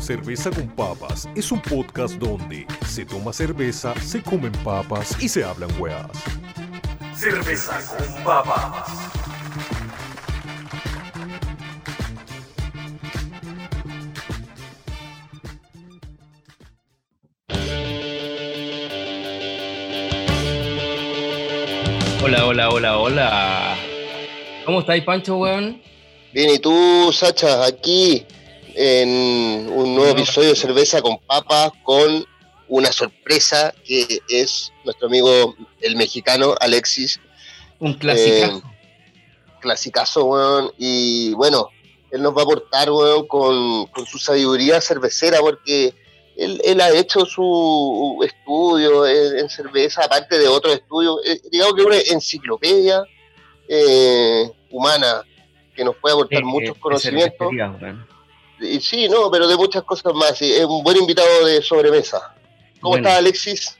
Cerveza con Papas es un podcast donde se toma cerveza, se comen papas y se hablan weas. Cerveza con Papas. Hola, hola, hola, hola. ¿Cómo estáis, Pancho, weón? Bien, ¿y tú, Sacha? Aquí en un nuevo episodio de Cerveza con Papas con una sorpresa que es nuestro amigo el mexicano Alexis. Un clasicazo. Eh, clasicazo, weón. Y bueno, él nos va a aportar, weón, con, con su sabiduría cervecera, porque él, él ha hecho su estudio en, en cerveza, aparte de otros estudios, eh, digamos que una enciclopedia eh, humana que nos puede aportar muchos conocimientos. Y sí, no, pero de muchas cosas más. sí, es un buen invitado de sobremesa. ¿Cómo Bueno. estás, Alexis?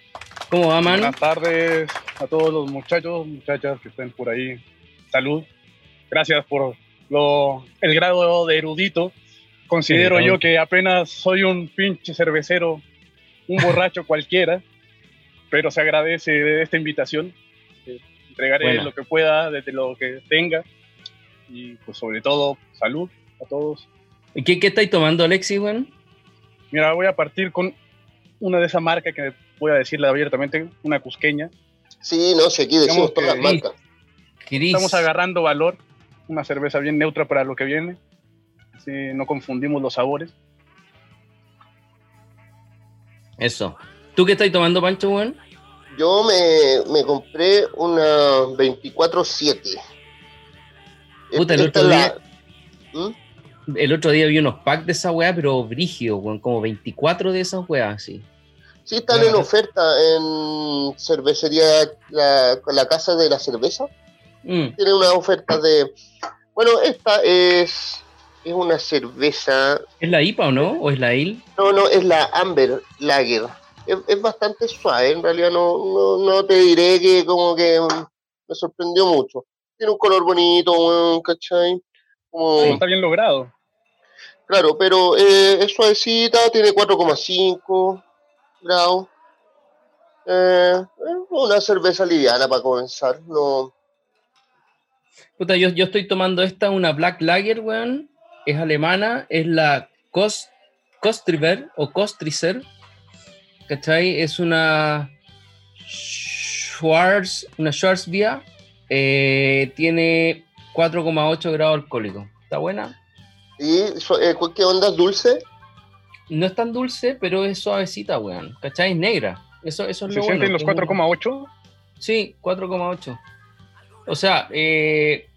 ¿Cómo va, man? Buenas tardes a todos los muchachos, muchachas que estén por ahí. Salud. Gracias por lo, el grado de erudito. Considero Sí, yo que apenas soy un pinche cervecero, un borracho cualquiera, pero se agradece de esta invitación. Eh, Entregaré lo que pueda desde lo que tenga y pues sobre todo salud a todos. ¿Y ¿Qué, qué estáis tomando, Alexis, weón? Mira, voy a partir con una de esas marcas que voy a decirla abiertamente, una cusqueña. Sí, no sé, aquí decimos todas las marcas. Estamos agarrando valor, una cerveza bien neutra para lo que viene. Así no confundimos los sabores. Eso. ¿Tú qué estáis tomando, Pancho, weón? Yo me, me compré una 24-7. Puta, el otro la- ¿Mm? El otro día vi unos packs de esa weá, pero brígido. Como 24 de esas weas, sí. Sí, están en oferta en cervecería, la, la Casa de la Cerveza. Mm, Tiene una oferta de... Bueno, esta es, es una cerveza... ¿Es la IPA o no? ¿O es la IL? No, no, es la Amber Lager. Es, es bastante suave, en realidad no, no, no te diré que como que me sorprendió mucho. Tiene un color bonito, ¿cachai? Como- Como Está bien logrado. Claro, pero eh, es suavecita, tiene 4,5 grados. Eh, una cerveza liviana para comenzar. No, Puta, yo, yo estoy tomando esta, una Black Lager, weón. Es alemana, es la Kost, Kostriver o Kostrizer. ¿Cachai? Es una Schwarz, una Schwarzbier. Eh, tiene 4,8 grados alcohólicos. ¿Está buena? ¿Y eh, qué onda? ¿Dulce? No es tan dulce, pero es suavecita, weón. ¿Cachai? Es negra. Eso, eso es Se lo bueno. los que es un- 4,8. Sí, 4,8. O sea, eh,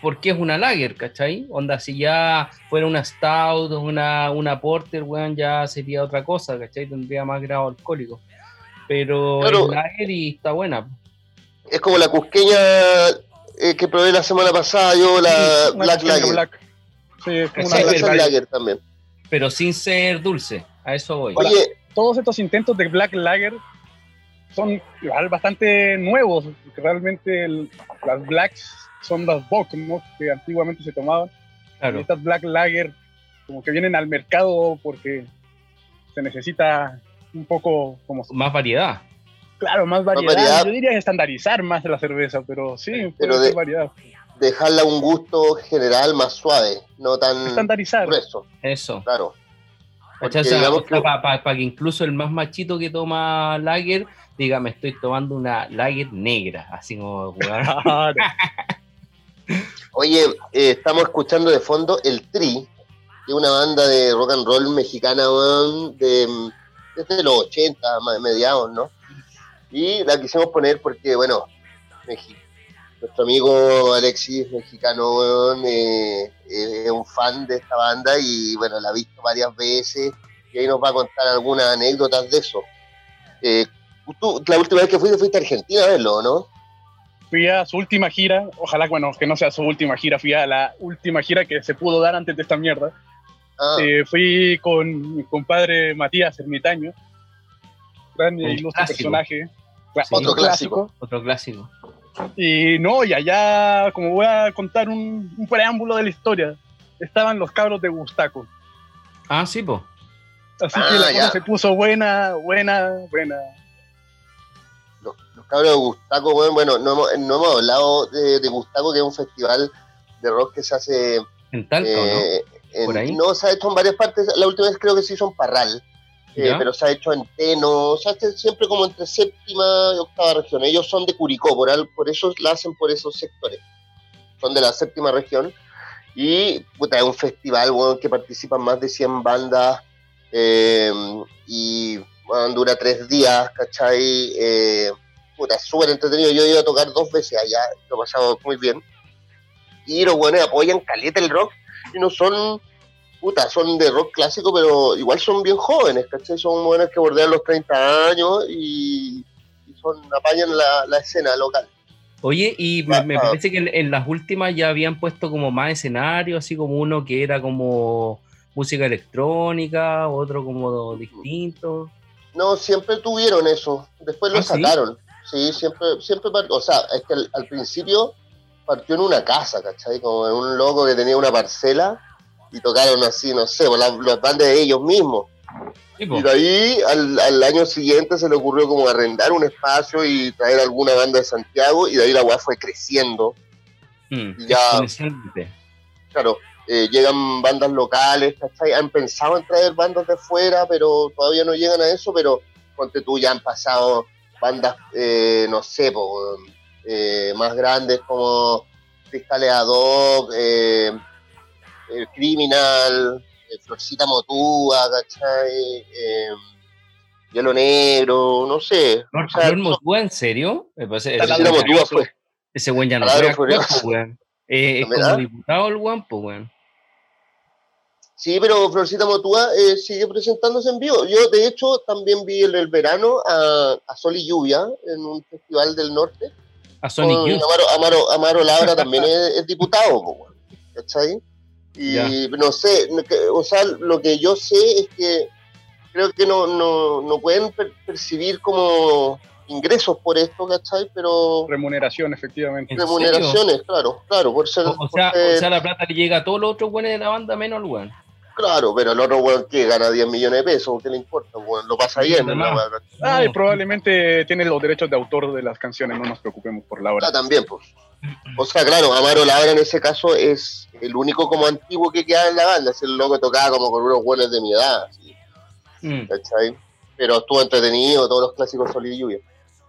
porque es una lager, ¿cachai? Onda, si ya fuera una stout o una, una porter, weón, ya sería otra cosa, ¿cachai? Tendría más grado alcohólico. Pero Claro. es lager y está buena. Es como la cusqueña eh, que probé la semana pasada, yo la Sí, Black Lager. Black. Sí, es como una Black Lager. También. Pero sin ser dulce. A eso voy. Hola. Oye, Todos estos intentos de Black Lager son igual bastante nuevos, realmente el- las Blacks son las Bock, ¿no? Que antiguamente se tomaban. Claro. estas Black Lager como que vienen al mercado porque se necesita un poco como Más variedad. Claro más variedad. variedad. yo diría estandarizar más la cerveza pero sí puede Pero ser de- variedad dejarla un gusto general más suave, no tan estandarizar grueso, Eso. claro. Digamos que- Para que incluso el más machito que toma lager diga, me estoy tomando una lager negra. Así como. Oye, eh, estamos escuchando de fondo El Tri, que es una banda de rock and roll mexicana, de, mm, desde los 80, ma- mediados, ¿no? Y la quisimos poner porque, bueno, nuestro amigo Alexis, mexicano, weón, eh, eh, es un fan de esta banda y, bueno, la ha visto varias veces y ahí nos va a contar algunas anécdotas de eso. Eh, tú, la última vez que fuiste, fuiste a Argentina a verlo, ¿no? fui a su última gira ojalá bueno que no sea su última gira fui a la última gira que se pudo dar antes de esta mierda Ah, Eh, fui con mi compadre Matías Ermitaño gran Un e ilustre clásico. personaje Cla- Sí. otro clásico, clásico. Otro clásico. Y no, y allá, como voy a contar un, un preámbulo de la historia, estaban los cabros de Gustaco. Ah, sí, po. Así Ah, que la ya. cosa se puso buena, buena, buena. Los, los cabros de Gustaco, bueno, bueno, no hemos, no hemos hablado de, de Gustaco, que es un festival de rock que se hace En Talca, ¿o ¿no? eh, en- Por ahí. no, se ha hecho en varias partes. La última vez creo que se hizo en Parral, eh, pero se ha hecho en Teno, se hace siempre como entre séptima y octava región. Ellos son de Curicó, por, al- por eso la hacen por esos sectores. Son de la séptima región. Y puta, es un festival que participan más de 100 bandas eh, y dura tres días, ¿cachai? Eh, puta, súper entretenido. Yo he ido a tocar dos veces allá, lo he pasado muy bien. Y los buenos apoyan caleta el rock y no son, puta, son de rock clásico, pero igual son bien jóvenes, ¿cachai? Son buenos que bordean los 30 años y, y son, apañan la, la escena local. Oye, y me, me parece que en, en las últimas ya habían puesto como más escenarios, así como uno que era como música electrónica, otro como distinto. No, siempre tuvieron eso. Después lo ¿Ah, sí? sacaron. Sí, siempre, siempre, par- o sea, es que al, al principio partió en una casa, ¿cachai? Como en un loco que tenía una parcela y tocaron así, no sé, las, las bandas de ellos mismos. Y de ahí al, al año siguiente se le ocurrió como arrendar un espacio y traer alguna banda de Santiago y de ahí la weá fue creciendo. Mm, ya-. Claro, eh, llegan bandas locales, ¿cachai? Han pensado en traer bandas de fuera, pero todavía no llegan a eso, pero ponte tú, ya han pasado bandas, eh, no sé, po, eh, más grandes como Fiscales ad hoc, eh, eh, Criminal, Florcita Motúa, ¿cachai? Eh, Hielo Negro, no sé. Flor, O sea, Motúa, ¿en serio? Ese, Florcita Motúa fue. ese weón ya no weón. Eh, es como diputado el weón, pues, weón. Sí, pero Florcita Motúa eh, sigue presentándose en vivo. Yo, de hecho, también vi en el verano a, a Sol y Lluvia en un festival del norte. A Sonic con Youth. Amaro, Amaro, Amaro Labra también es, es diputado, weón, ¿cachai? Y Ya. no sé, o sea, lo que yo sé es que creo que no, no, no pueden per- percibir como ingresos por esto, ¿cachai? Pero Remuneración, efectivamente. ¿En remuneraciones, claro, claro, por ser... O, o por sea, ser- o sea, la plata le llega a todos los otros weones de la banda menos al weón. Claro, pero el otro weón que gana 10 millones de pesos, ¿qué le importa? Weón? Lo pasa bien. Nada en la más. weá, Ah, y No. probablemente tiene los derechos de autor de las canciones, no nos preocupemos por la hora. Ah, también, pues. O sea, claro, Amaro Labra en ese caso es el único como antiguo que queda en la banda. Es el loco que tocaba como con unos buenos de mi edad, así, Mm. ¿cachai? Pero estuvo entretenido, todos los clásicos Sol y Lluvia.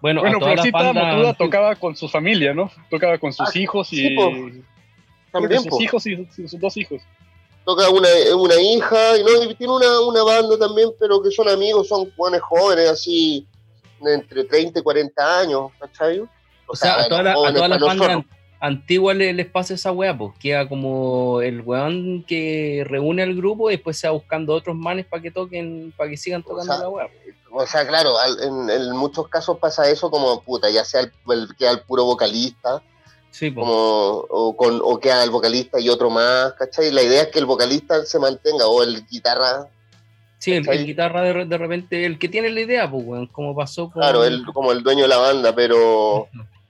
Bueno, Bueno, Florcita Motuda tocaba con su familia, ¿no? Tocaba con sus Ah, hijos y. sí, También, sus pues. hijos y sus dos hijos. Toca una, una hija y, no, y tiene una, una banda también, pero que son amigos, son jóvenes jóvenes, así, entre 30 y 40 años, ¿cachai? O sea, a todas las- bandas antiguas le- les pasa esa weá, pues queda como el weón que reúne al grupo y después se va buscando otros manes para que toquen, para que sigan tocando sea, la weá. O sea, claro, al- en, en muchos casos pasa eso como, puta, ya sea el, el, queda el puro vocalista, Sí, pues. como, o, con, o queda el vocalista y otro más, ¿cachai? La idea es que el vocalista se mantenga, o el guitarra, Sí, el, guitarra de, de repente, el que tiene la idea, pues weón, como pasó con. claro, él como el dueño de la banda, pero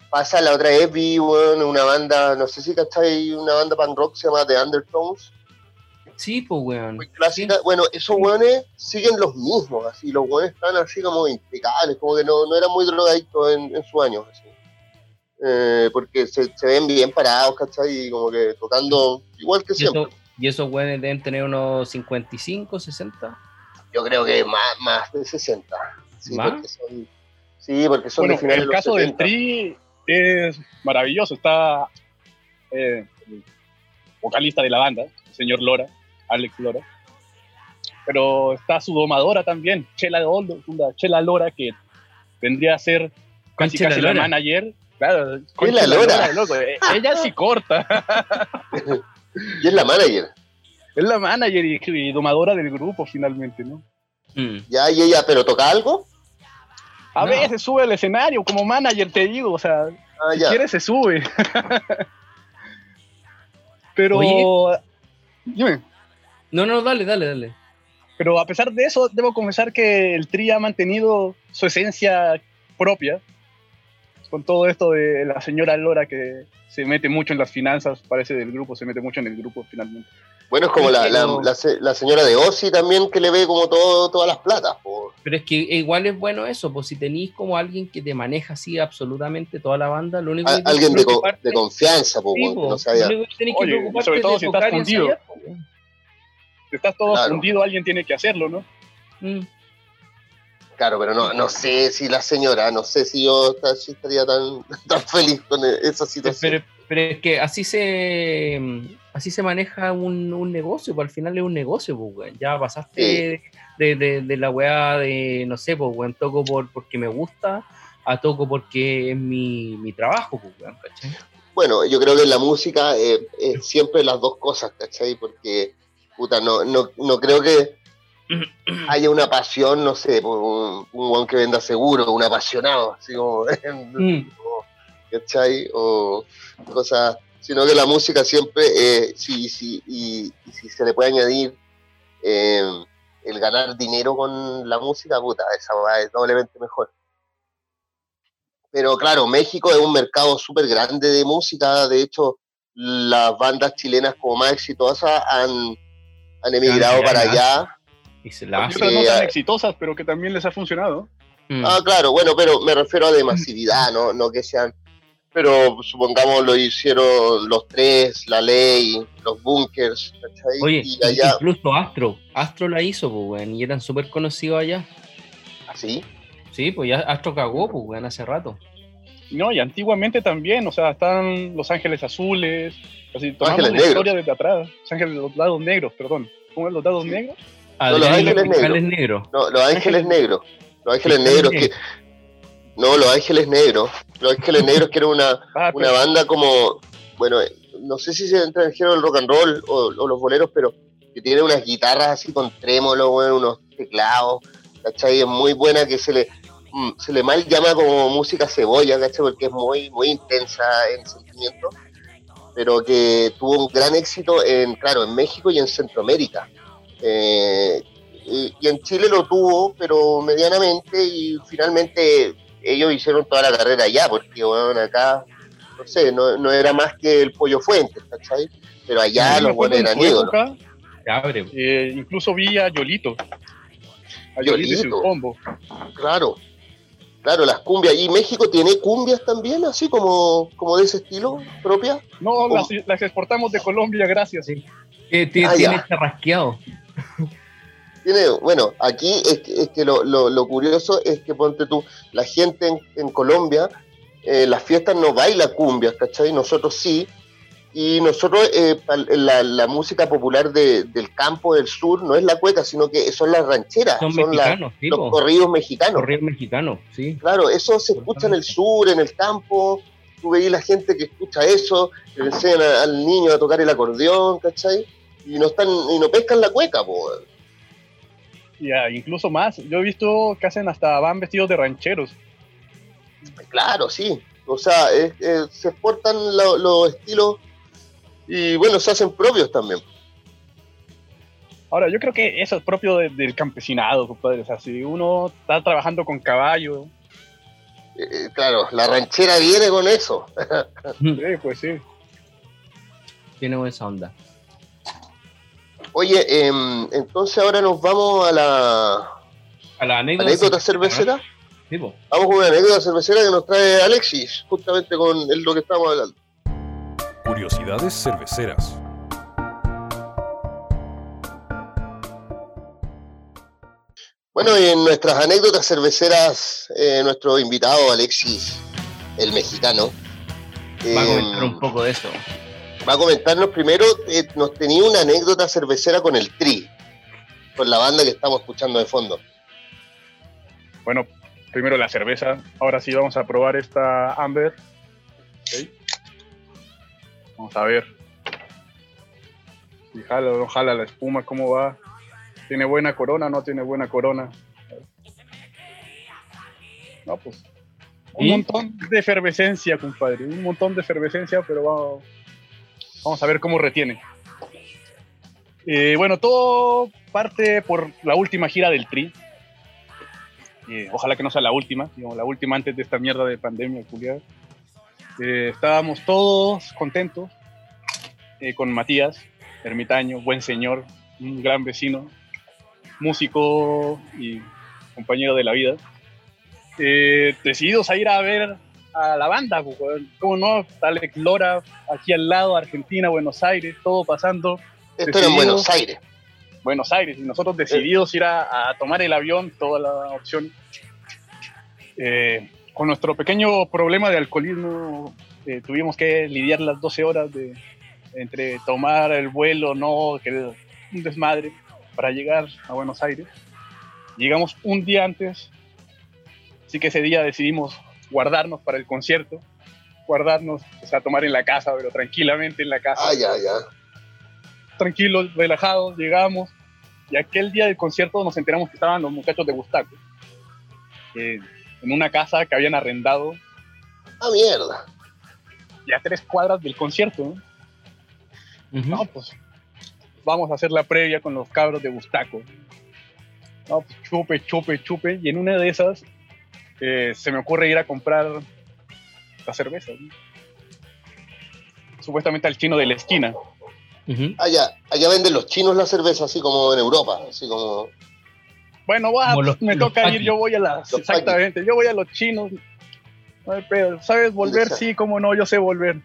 pasa la otra vez, vi, weón, una banda, no sé si, ¿cachai? Una banda punk rock se llama The Undertones, Sí, pues weón. muy clásica. Bueno, esos weones siguen los mismos, así, los weones están así como impecables, como que no, no eran muy drogadictos en, en sus años, así. Eh, porque se, se ven bien parados, ¿cachai? Y como que tocando igual que Y, siempre. eso- y esos weones deben tener unos 55, 60. Yo creo que más, más de 60. Sí, ¿Más? porque son, sí, porque son Bueno, de finales el de los caso del 70. Tri es maravilloso. Está eh, el vocalista de la banda, el señor Lora, Alex Lora. Pero está su domadora también, Chela, Oldo, una Chela Lora, que vendría a ser casi, casi la manager. Claro, con Chela Chela Lora. loco. Eh, Ella sí corta. Y es la manager. es la manager y, y domadora del grupo finalmente, ¿no? Mm. Ya, y ella, pero toca algo. A No. veces sube al escenario como manager, te digo, o sea, Ah, si quiere se sube. Pero, Oye. dime, No, no, dale, dale, dale. pero a pesar de eso, debo confesar que el Tri ha mantenido su esencia propia. Con todo esto de la señora Lora que se mete mucho en las finanzas, parece del grupo, se mete mucho en el grupo finalmente. Bueno, es como la, la, la se- la señora de Ozzy también que le ve como todo, todas las platas. Pero es que igual es bueno eso, pues si tenéis como alguien que te maneja así absolutamente toda la banda, lo único que alguien que de, confianza, Sí, po, no sabía. lo único que tenés que Oye, preocuparte sobre todo si estás fundido. ensayar. Si estás todo Claro. fundido, alguien tiene que hacerlo, ¿no? Mm. Claro, pero no, no sé si la señora, no sé si yo estaría tan, tan feliz con esa situación. Pero, pero es que así se así se maneja un, un negocio, pues al final es un negocio, pues. Ya pasaste de, de- de la weá de, no sé, pues, weón, toco por, porque me gusta, a toco porque es mi, mi trabajo, pues, weón, ¿cachai? Bueno, yo creo que en la música eh, es siempre las dos cosas, ¿cachai? Porque, puta, no, no, no creo que haya una pasión, no sé, por un, weón que venda seguro, un apasionado, así como, Mm. ¿cachai? O cosas, sino que la música siempre, eh, sí, sí, y, y si se le puede añadir eh, el ganar dinero con la música, puta, esa va es doblemente mejor. Pero claro, México es un mercado súper grande de música, de hecho, las bandas chilenas como más exitosas han, han emigrado para allá. Y se la hace. otras no Sí, tan ah. exitosas, pero que también les ha funcionado. Mm. Ah, claro, bueno, pero me refiero a de masividad, no, no que sean. Pero supongamos lo hicieron los tres, la ley, los bunkers, ¿cachai? Oye, y allá, incluso Astro, Astro la hizo, pues, weón, y eran súper conocidos allá. así. Sí, pues ya Astro cagó, pues, weón, hace rato. No, y antiguamente también, o sea, están Los Ángeles Azules, así, tomamos Ángeles la Negros. historia desde atrás. Los Ángeles, los lados negros, perdón. ¿Cómo es los lados Sí. negros? No, Los Ángeles Negros. No, los ángeles negros. Los ángeles negros que. No, los ángeles negros. Los ángeles negros que era una, Ah, una pero- banda como. Bueno, no sé si se entra en el género del rock and roll o, o los boleros, pero que tiene unas guitarras así con trémolo, bueno, unos teclados, ¿cachai? Es muy buena que se le. mm, Se le mal llama como música cebolla, ¿cachai? Porque es muy, muy intensa en sentimiento, pero que tuvo un gran éxito en, claro, en México y en Centroamérica. Eh, y, y en Chile lo tuvo, pero medianamente, y finalmente ellos hicieron toda la carrera allá, porque bueno, acá, no sé, no, no era más que el pollo fuente, ¿cachai? Pero allá los buenos en eran ídolos. eh, incluso vi a Yolito. A Yolito y su combo. Claro, claro, las cumbias. ¿Y México tiene cumbias también, así como, como de ese estilo propia? No, las, las exportamos de Colombia, gracias. Sí. Eh, Ah, tiene ya. charrasqueado. Tiene, bueno, aquí es que, es que lo, lo- lo curioso es que ponte tú, la gente en, en Colombia, eh, las fiestas no baila cumbias, ¿cachai? Nosotros sí. Y nosotros, eh, la, la música popular de- del campo del sur no es la cueca, sino que son las rancheras, Son son la- los corridos mexicanos. Corridos mexicanos, sí. Claro, eso se escucha en el sur, en el campo. Tú veis la gente que escucha eso, que le enseñan al niño a tocar el acordeón, ¿cachai? Y no están, y no pescan la cueca, po. Y ah, incluso más. Yo he visto que hacen hasta van vestidos de rancheros. Claro, sí. O sea, es- eh, se exportan lo- los estilos y bueno, se hacen propios también. Ahora, yo creo que eso es propio de- del campesinado, compadre. O sea, si uno está trabajando con caballo, Eh, eh, claro, la ranchera viene con eso. eh, pues sí. Tiene esa onda. Oye, em, entonces ahora nos vamos a la A la anécdota. anécdota cervecera. Sí. Vamos con una anécdota cervecera que nos trae Alexis, justamente con el- lo que estamos hablando. Curiosidades cerveceras. Bueno, y en nuestras anécdotas cerveceras, eh, nuestro invitado Alexis, el mexicano, Va a em, comentar un poco de eso. Va a comentarnos primero, eh, nos tenía una anécdota cervecera con el Tri, con la banda que estamos escuchando de fondo. Bueno, primero la cerveza. Ahora sí vamos a probar esta Amber. Vamos a ver. Si jala o no jala la espuma, cómo va. ¿Tiene buena corona no tiene buena corona? No, pues. Un ¿Y? montón de efervescencia, compadre. Un montón de efervescencia, pero vamos, vamos a ver cómo retiene. Eh, bueno, todo parte por la última gira del Tri. eh, ojalá que no sea la última, digamos, la última antes de esta mierda de pandemia, culiada. Eh, estábamos todos contentos eh, con Matías, ermitaño, buen señor, un gran vecino, músico y compañero de la vida. Eh, decididos a ir a ver a la banda, pues. ¿cómo no? Alex Lora, aquí al lado, Argentina, Buenos Aires, todo pasando. Esto era en. Buenos Aires. Buenos Aires y nosotros decididos ir a, a tomar el avión, toda la opción. Eh, con nuestro pequeño problema de alcoholismo, eh, tuvimos que lidiar las 12 horas de, entre tomar el vuelo, no, que un desmadre, para llegar a Buenos Aires. Llegamos un día antes, así que ese día decidimos guardarnos para el concierto, guardarnos, o sea, tomar en la casa, pero tranquilamente en la casa Ah, ya, ya. tranquilos, relajados, llegamos. Y aquel día del concierto nos enteramos que estaban los muchachos de Gustaco. eh, en una casa que habían arrendado Ah, mierda. ya a tres cuadras del concierto. No, pues vamos a hacer la previa con los cabros de Gustaco. No, pues chupe, chupe, chupe. Y en una de esas eh, se me ocurre ir a comprar la cerveza. ¿no? Supuestamente al chino de la esquina. Allá, allá venden los chinos la cerveza, así como en Europa, así como... Bueno, va, Como los- me los toca paquis. ir, yo voy a las. Los Exactamente, yo voy a los chinos. No hay pedo. ¿Sabes volver? Sí, cómo no, yo sé volver.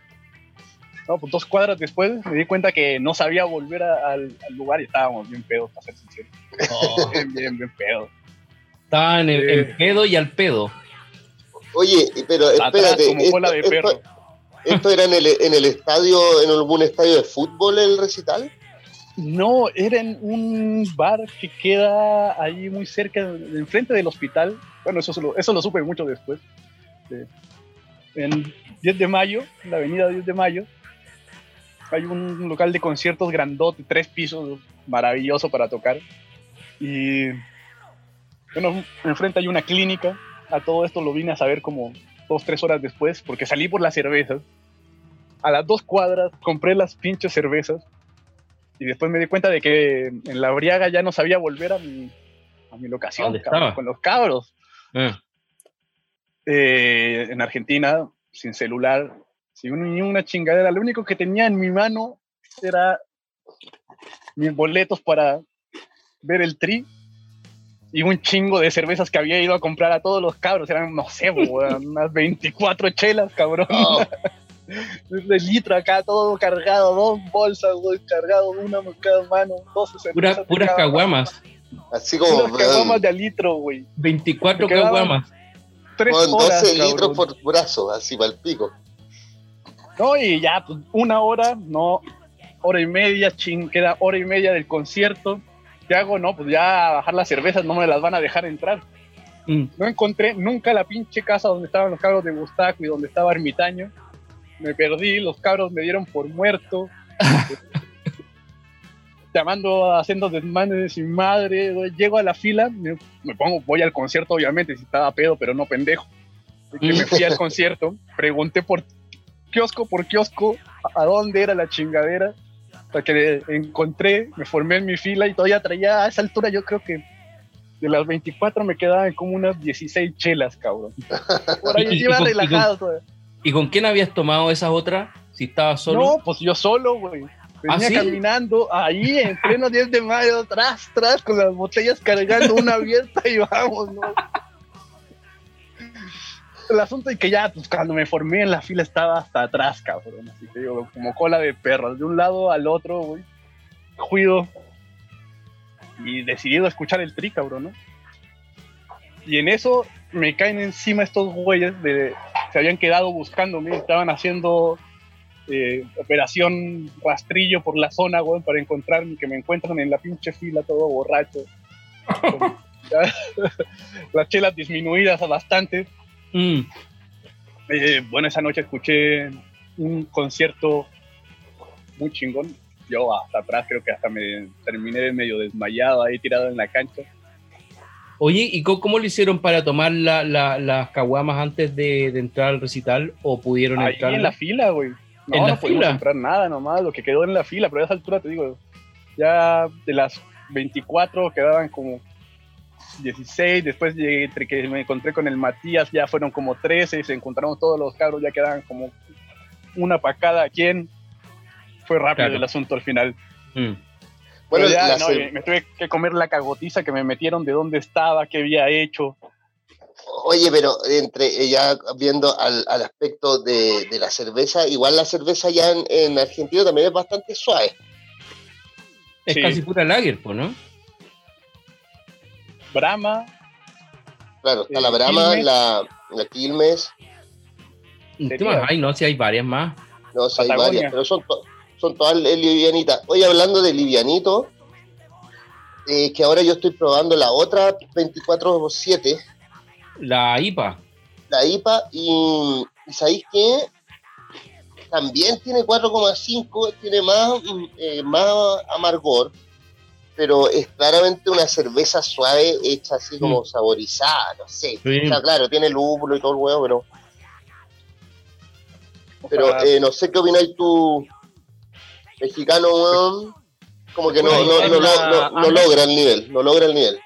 No, pues dos cuadras después me di cuenta que no sabía volver a- al, al lugar y estábamos bien pedos, para ser sincero. Oh, Bien, bien, bien pedos. Estaban en, Eh. en pedo y al pedo. Oye, pero Atrás espérate, como cola de esto, perro. esto- esto era en el, en el estadio, en algún estadio de fútbol el recital? No, era en un bar que queda ahí muy cerca, enfrente del hospital. Bueno, eso, lo, eso lo supe mucho después. Eh, en 10 de mayo, en la avenida 10 de mayo, hay un local de conciertos grandote, tres pisos, maravilloso para tocar. Y bueno, enfrente hay una clínica. A todo esto lo vine a saber como dos, tres horas después, porque salí por las cervezas. A las dos cuadras compré las pinches cervezas y después me di cuenta de que en la briaga ya no sabía volver a mi, a mi locación, con los cabros. Ah. Eh, en Argentina, sin celular, sin una chingadera. Lo único que tenía en mi mano era mis boletos para ver el tri y un chingo de cervezas que había ido a comprar a todos los cabros. Eran, no sé, weón, unas 24 chelas, cabrón. Oh, De litro acá, todo cargado, dos bolsas, güey, cargado, una por cada mano, 12 cervezas. Pura- puras caguamas. así como... Puras caguamas de a litro, güey. 24 Me quedaban- caguamas. Tres con horas, 12 cabrón. litros por brazo, así para el pico. No, y ya, pues, una hora, no, hora y media, ching, queda hora y media del concierto. ¿Qué hago? No, pues ya bajar las cervezas no me las van a dejar entrar. Mm. No encontré nunca la pinche casa donde estaban los cabros de Gustaco y donde estaba Ermitaño. Me perdí, los cabros me dieron por muerto. Llamando, haciendo desmanes sin madre. güey. Llego a la fila, me, me pongo, voy al concierto, obviamente, si estaba pedo, pero no pendejo. Así que me fui al concierto, pregunté por kiosco por kiosco a dónde era la chingadera. Hasta que encontré, me formé en mi fila y todavía traía a esa altura, yo creo que de las 24 me quedaban como unas 16 chelas, cabrón. Por ahí iba y con- y relajado. todavía. ¿Y con quién habías tomado esas otras? Si estabas solo. No, pues yo solo, güey. Venía ¿Ah, sí? caminando ahí en pleno 10 de mayo, tras, tras, con las botellas cargando una abierta y vamos, ¿no? El asunto es que ya, pues cuando me formé en la fila estaba hasta atrás, cabrón. Así que digo, como cola de perro, de un lado al otro, güey. Cuido. Y decidido a escuchar el tri, cabrón, ¿no? Y en eso me caen encima estos güeyes de. Se habían quedado buscándome, estaban haciendo eh, operación rastrillo por la zona, güey, para encontrarme, que me encuentran en la pinche fila todo borracho. Con- Las chelas disminuidas a bastante. Mm. Eh, bueno, esa noche escuché un concierto muy chingón. Yo hasta atrás creo que hasta me terminé medio desmayado ahí tirado en la cancha. Oye, ¿y cómo, cómo lo hicieron para tomar la- la- las caguamas antes de, de entrar al recital? ¿O pudieron Ahí entrar? en la fila, güey. No, ¿En la no pudimos fila? comprar nada nomás, lo que quedó en la fila, pero a esa altura te digo, ya de las 24 quedaban como 16, después llegué, entre que me encontré con el Matías ya fueron como 13, se encontraron todos los cabros, ya quedaban como una para cada quien. Fue rápido Claro. el asunto al final. Mm. Bueno, ya, no, me tuve que comer la cagotiza que me metieron de dónde estaba, qué había hecho. Oye, pero entre eh, ya viendo al, al aspecto de, de la cerveza, igual la cerveza ya en, en Argentina también es bastante suave. Es Sí. casi pura lager, pues, ¿no? Brahma, Claro, está Eh, la Brahma, Quilmes. la, la Quilmes, ¿Qué más hay? No, si hay varias más. no sé, hay varias, pero son, to- son todas li- livianitas. Oye, hablando de livianito, eh, que ahora yo estoy probando la otra 24-7, La IPA. la IPA, y, y ¿sabéis qué? También tiene 4,5, tiene más, mm, eh, más amargor, pero es claramente una cerveza suave hecha así como saborizada, no sé. Sí. O sea, claro, tiene lúpulo y todo el huevo, pero, pero eh, no sé qué opináis tú, mexicano, weón. Como que no, no, no, no, logra el nivel, no logra el nivel.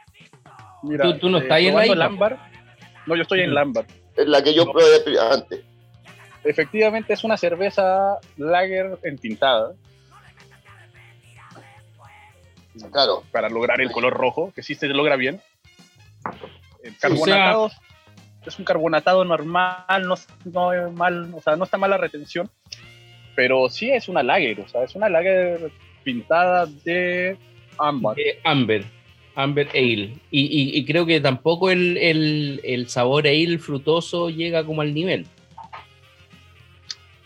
mira, ¿Tú- tú no estás ahí en la ámbar. No, yo estoy en Mm. el ámbar. Es la que yo No. probé antes. Efectivamente es una cerveza lager entintada Claro, para lograr el color rojo, que sí se logra bien. El carbonatado es un carbonatado normal, no, no es mal, o sea, no está mala retención, pero sí es una lager, o sea, es una lager pintada de ámbar. de Amber. Amber Ale. Y, y- y creo que tampoco el, el- el sabor ale frutoso llega como al nivel.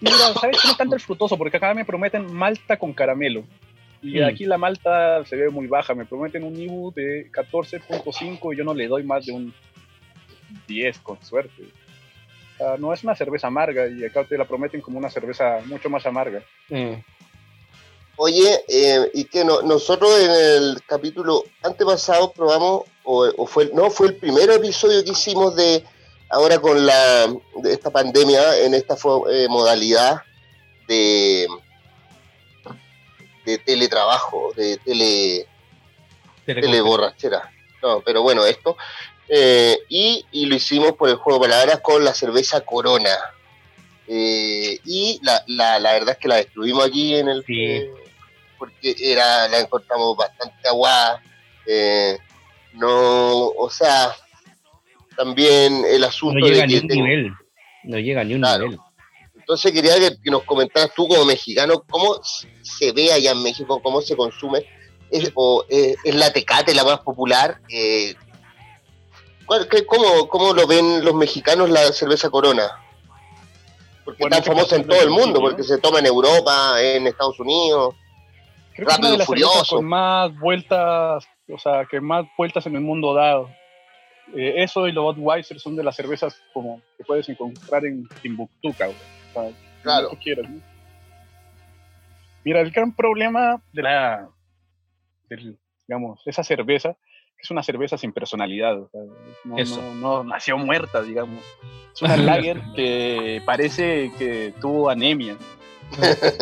Mira, ¿sabes qué? No tanto el frutoso, porque acá me prometen malta con caramelo. Y Mm. aquí la malta se ve muy baja, me prometen un IBU de 14.5 y yo no le doy más de un 10 con suerte. O sea, no es una cerveza amarga y acá te la prometen como una cerveza mucho más amarga. Oye, eh, y que no, nosotros en el capítulo antepasado probamos, o, o fue, no, fue el primer episodio que hicimos de ahora con la de esta pandemia, en esta eh, modalidad de, de teletrabajo, de tele, teleborrachera. No, pero bueno, esto. Eh, y, y lo hicimos por el juego de palabras con la cerveza Corona. Eh, y la, la, la verdad es que la destruimos aquí en el Sí. eh, porque era la encontramos bastante aguada no o sea también el No asunto llega de ni que un tengo- nivel. No llega ni un Claro. nivel. Entonces quería que, que nos comentaras tú como mexicano cómo se ve allá en México cómo se consume es, o, eh, es la tecate la más popular eh, ¿cuál- qué- cómo, cómo lo ven los mexicanos la cerveza Corona porque Bueno, está ¿qué famosa en todo el mundo porque se toma en Europa en Estados Unidos Creo que es una de Rápido, las cervezas Furioso. con más vueltas, o sea, que más vueltas en el mundo dado. Eh, eso y los Budweiser son de las cervezas como que puedes encontrar en Timbuktu, cabrón. Claro. como tú quieras, ¿no? Mira, el gran problema de la, del, digamos, esa cerveza, que es una cerveza sin personalidad, o sea, no, Eso. no- no nació muerta, digamos. Es una lager que parece que tuvo anemia.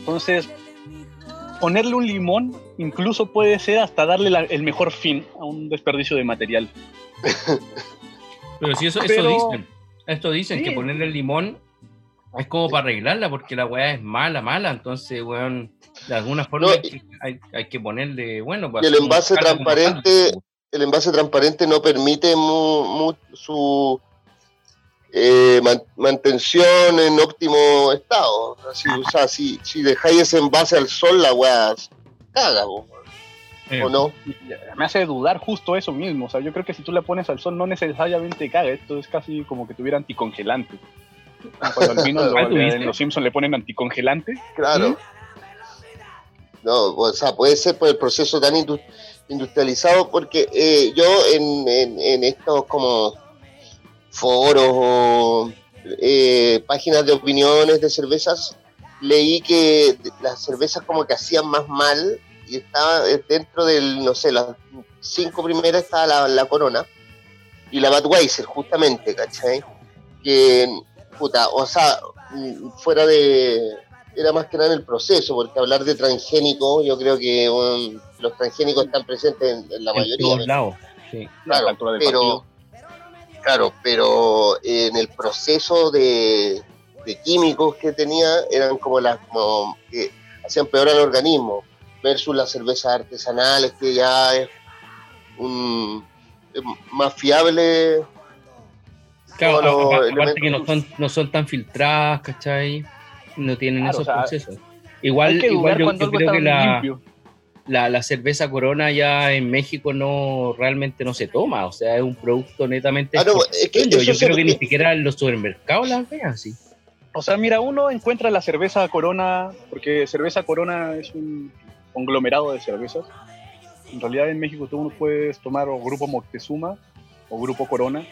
Entonces, ponerle un limón incluso puede ser hasta darle la- el mejor fin a un desperdicio de material. Pero si eso, eso Pero- dicen. Esto dicen Sí. que ponerle el limón es como para arreglarla porque la weá es mala, mala. Entonces, weón, de alguna forma No, hay, que, hay, hay que ponerle, bueno, para Y el envase transparente- caldo. el envase transparente no permite mu- mu- su eh, man- mantención en óptimo estado. Así, o sea, si, si dejáis ese envase al sol, la weá caga, po, Eh, ¿o no? Me hace dudar justo eso mismo. O sea, yo creo que si tú la pones al sol no necesariamente caga. Esto es casi como que tuviera anticongelante. Como Cuando al vino lo- ¿tuviste? en los Simpsons le ponen anticongelante. Claro. No, o sea, puede ser por el proceso tan indu- industrializado, porque eh, yo en, en, en estos como foros o eh, páginas de opiniones de cervezas, leí que las cervezas como que hacían más mal y estaba dentro del, no sé, las cinco primeras estaba la, la Corona y la Budweiser, justamente, ¿cachai? Que, puta, o sea, mm, fuera de, era más que nada en el proceso, porque hablar de transgénico, yo creo que um, los transgénicos están presentes en, en la en mayoría. todos pero- lados. Sí. Claro, pero, partido. claro, pero en el proceso de, de químicos que tenía eran como las como que hacían peor al organismo versus las cervezas artesanales que ya es un es más fiable Claro, los aparte que no elementos. son, no son tan filtradas, ¿cachai? No tienen Claro, esos o sea, procesos. Igual, que igual yo, yo creo que la, la, la cerveza Corona ya en México no realmente no se toma, o sea, es un producto netamente. Ah, no, es que yo creo que ni siquiera en los supermercados las vean así. O sea, mira, uno encuentra la cerveza Corona, porque cerveza Corona es un conglomerado de cervezas. En realidad en México tú uno puedes tomar o Grupo Moctezuma o Grupo Corona,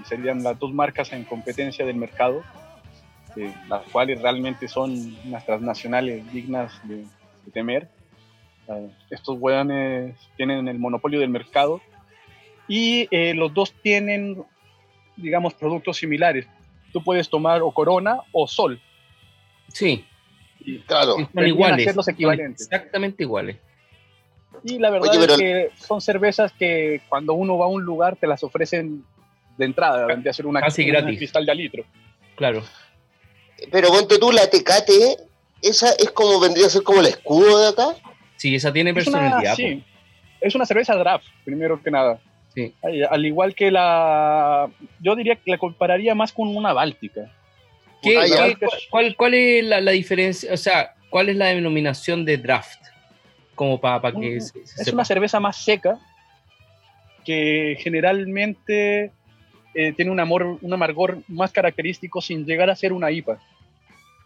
y serían las dos marcas en competencia del mercado, eh, las cuales realmente son unas transnacionales dignas de, de temer. Eh, estos hueones tienen el monopolio del mercado y eh, los dos tienen, digamos, productos similares. Tú puedes tomar o Corona o Sol. Sí, Y, claro son iguales. ser los son equivalentes. Exactamente iguales. y la verdad Oye, pero- es que son cervezas que cuando uno va a un lugar te las ofrecen de entrada, vendría a ser una, Casi gratis. cristal de a litro. Claro. pero ponte tú la Tecate esa es como vendría a ser como el escudo de acá Sí, esa tiene Es personalidad. sí, es una cerveza draft, primero que nada. Sí. Ay, Al igual que la. Yo diría que la compararía más con una báltica. ¿Qué- cuál, cuál- cuál es la, la diferencia? O sea, ¿cuál es la denominación de draft? Como para que Un- se, se Es sepa. una cerveza más seca que generalmente eh, tiene un, amor, un amargor más característico sin llegar a ser una IPA.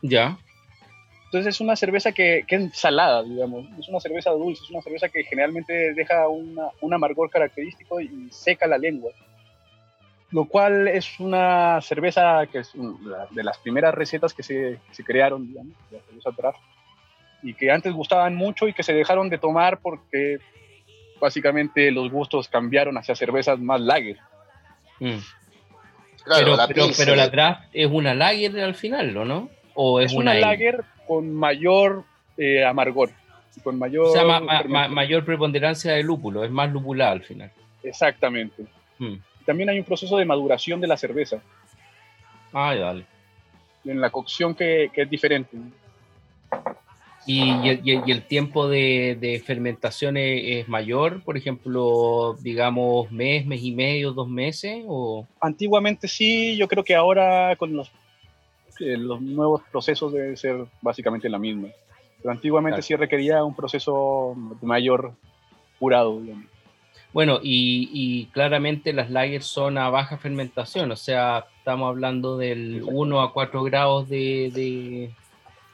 Ya. Entonces es una cerveza que, que es salada, digamos. Es una cerveza dulce, es una cerveza que generalmente deja una- un amargor característico y seca la lengua. Lo cual es una cerveza que es un- la- de las primeras recetas que se, que se crearon, digamos, la cerveza draft, y que antes gustaban mucho y que se dejaron de tomar porque básicamente los gustos cambiaron hacia cervezas más lager. Mm. claro pero, la pero, Pilsen. pero la draft es una lager al final, ¿o no? ¿O es, Es una lager con mayor eh, amargor, con mayor... O sea, ma- ma- ma- fermentación. mayor preponderancia de lúpulo, es más lupulada al final. Exactamente. Mm. También hay un proceso de maduración de la cerveza, Ah, dale. en la cocción que, que es diferente. ¿Y, y el, y tiempo de, de fermentación es, es mayor? Por ejemplo, digamos, mes, mes y medio, dos meses, o... Antiguamente sí, yo creo que ahora con los, eh, los nuevos procesos debe ser básicamente la misma. Pero antiguamente Claro. sí requería un proceso mayor curado. digamos. Bueno, y, y claramente las lagers son a baja fermentación, o sea, estamos hablando del Exacto. 1 a 4 grados de, de,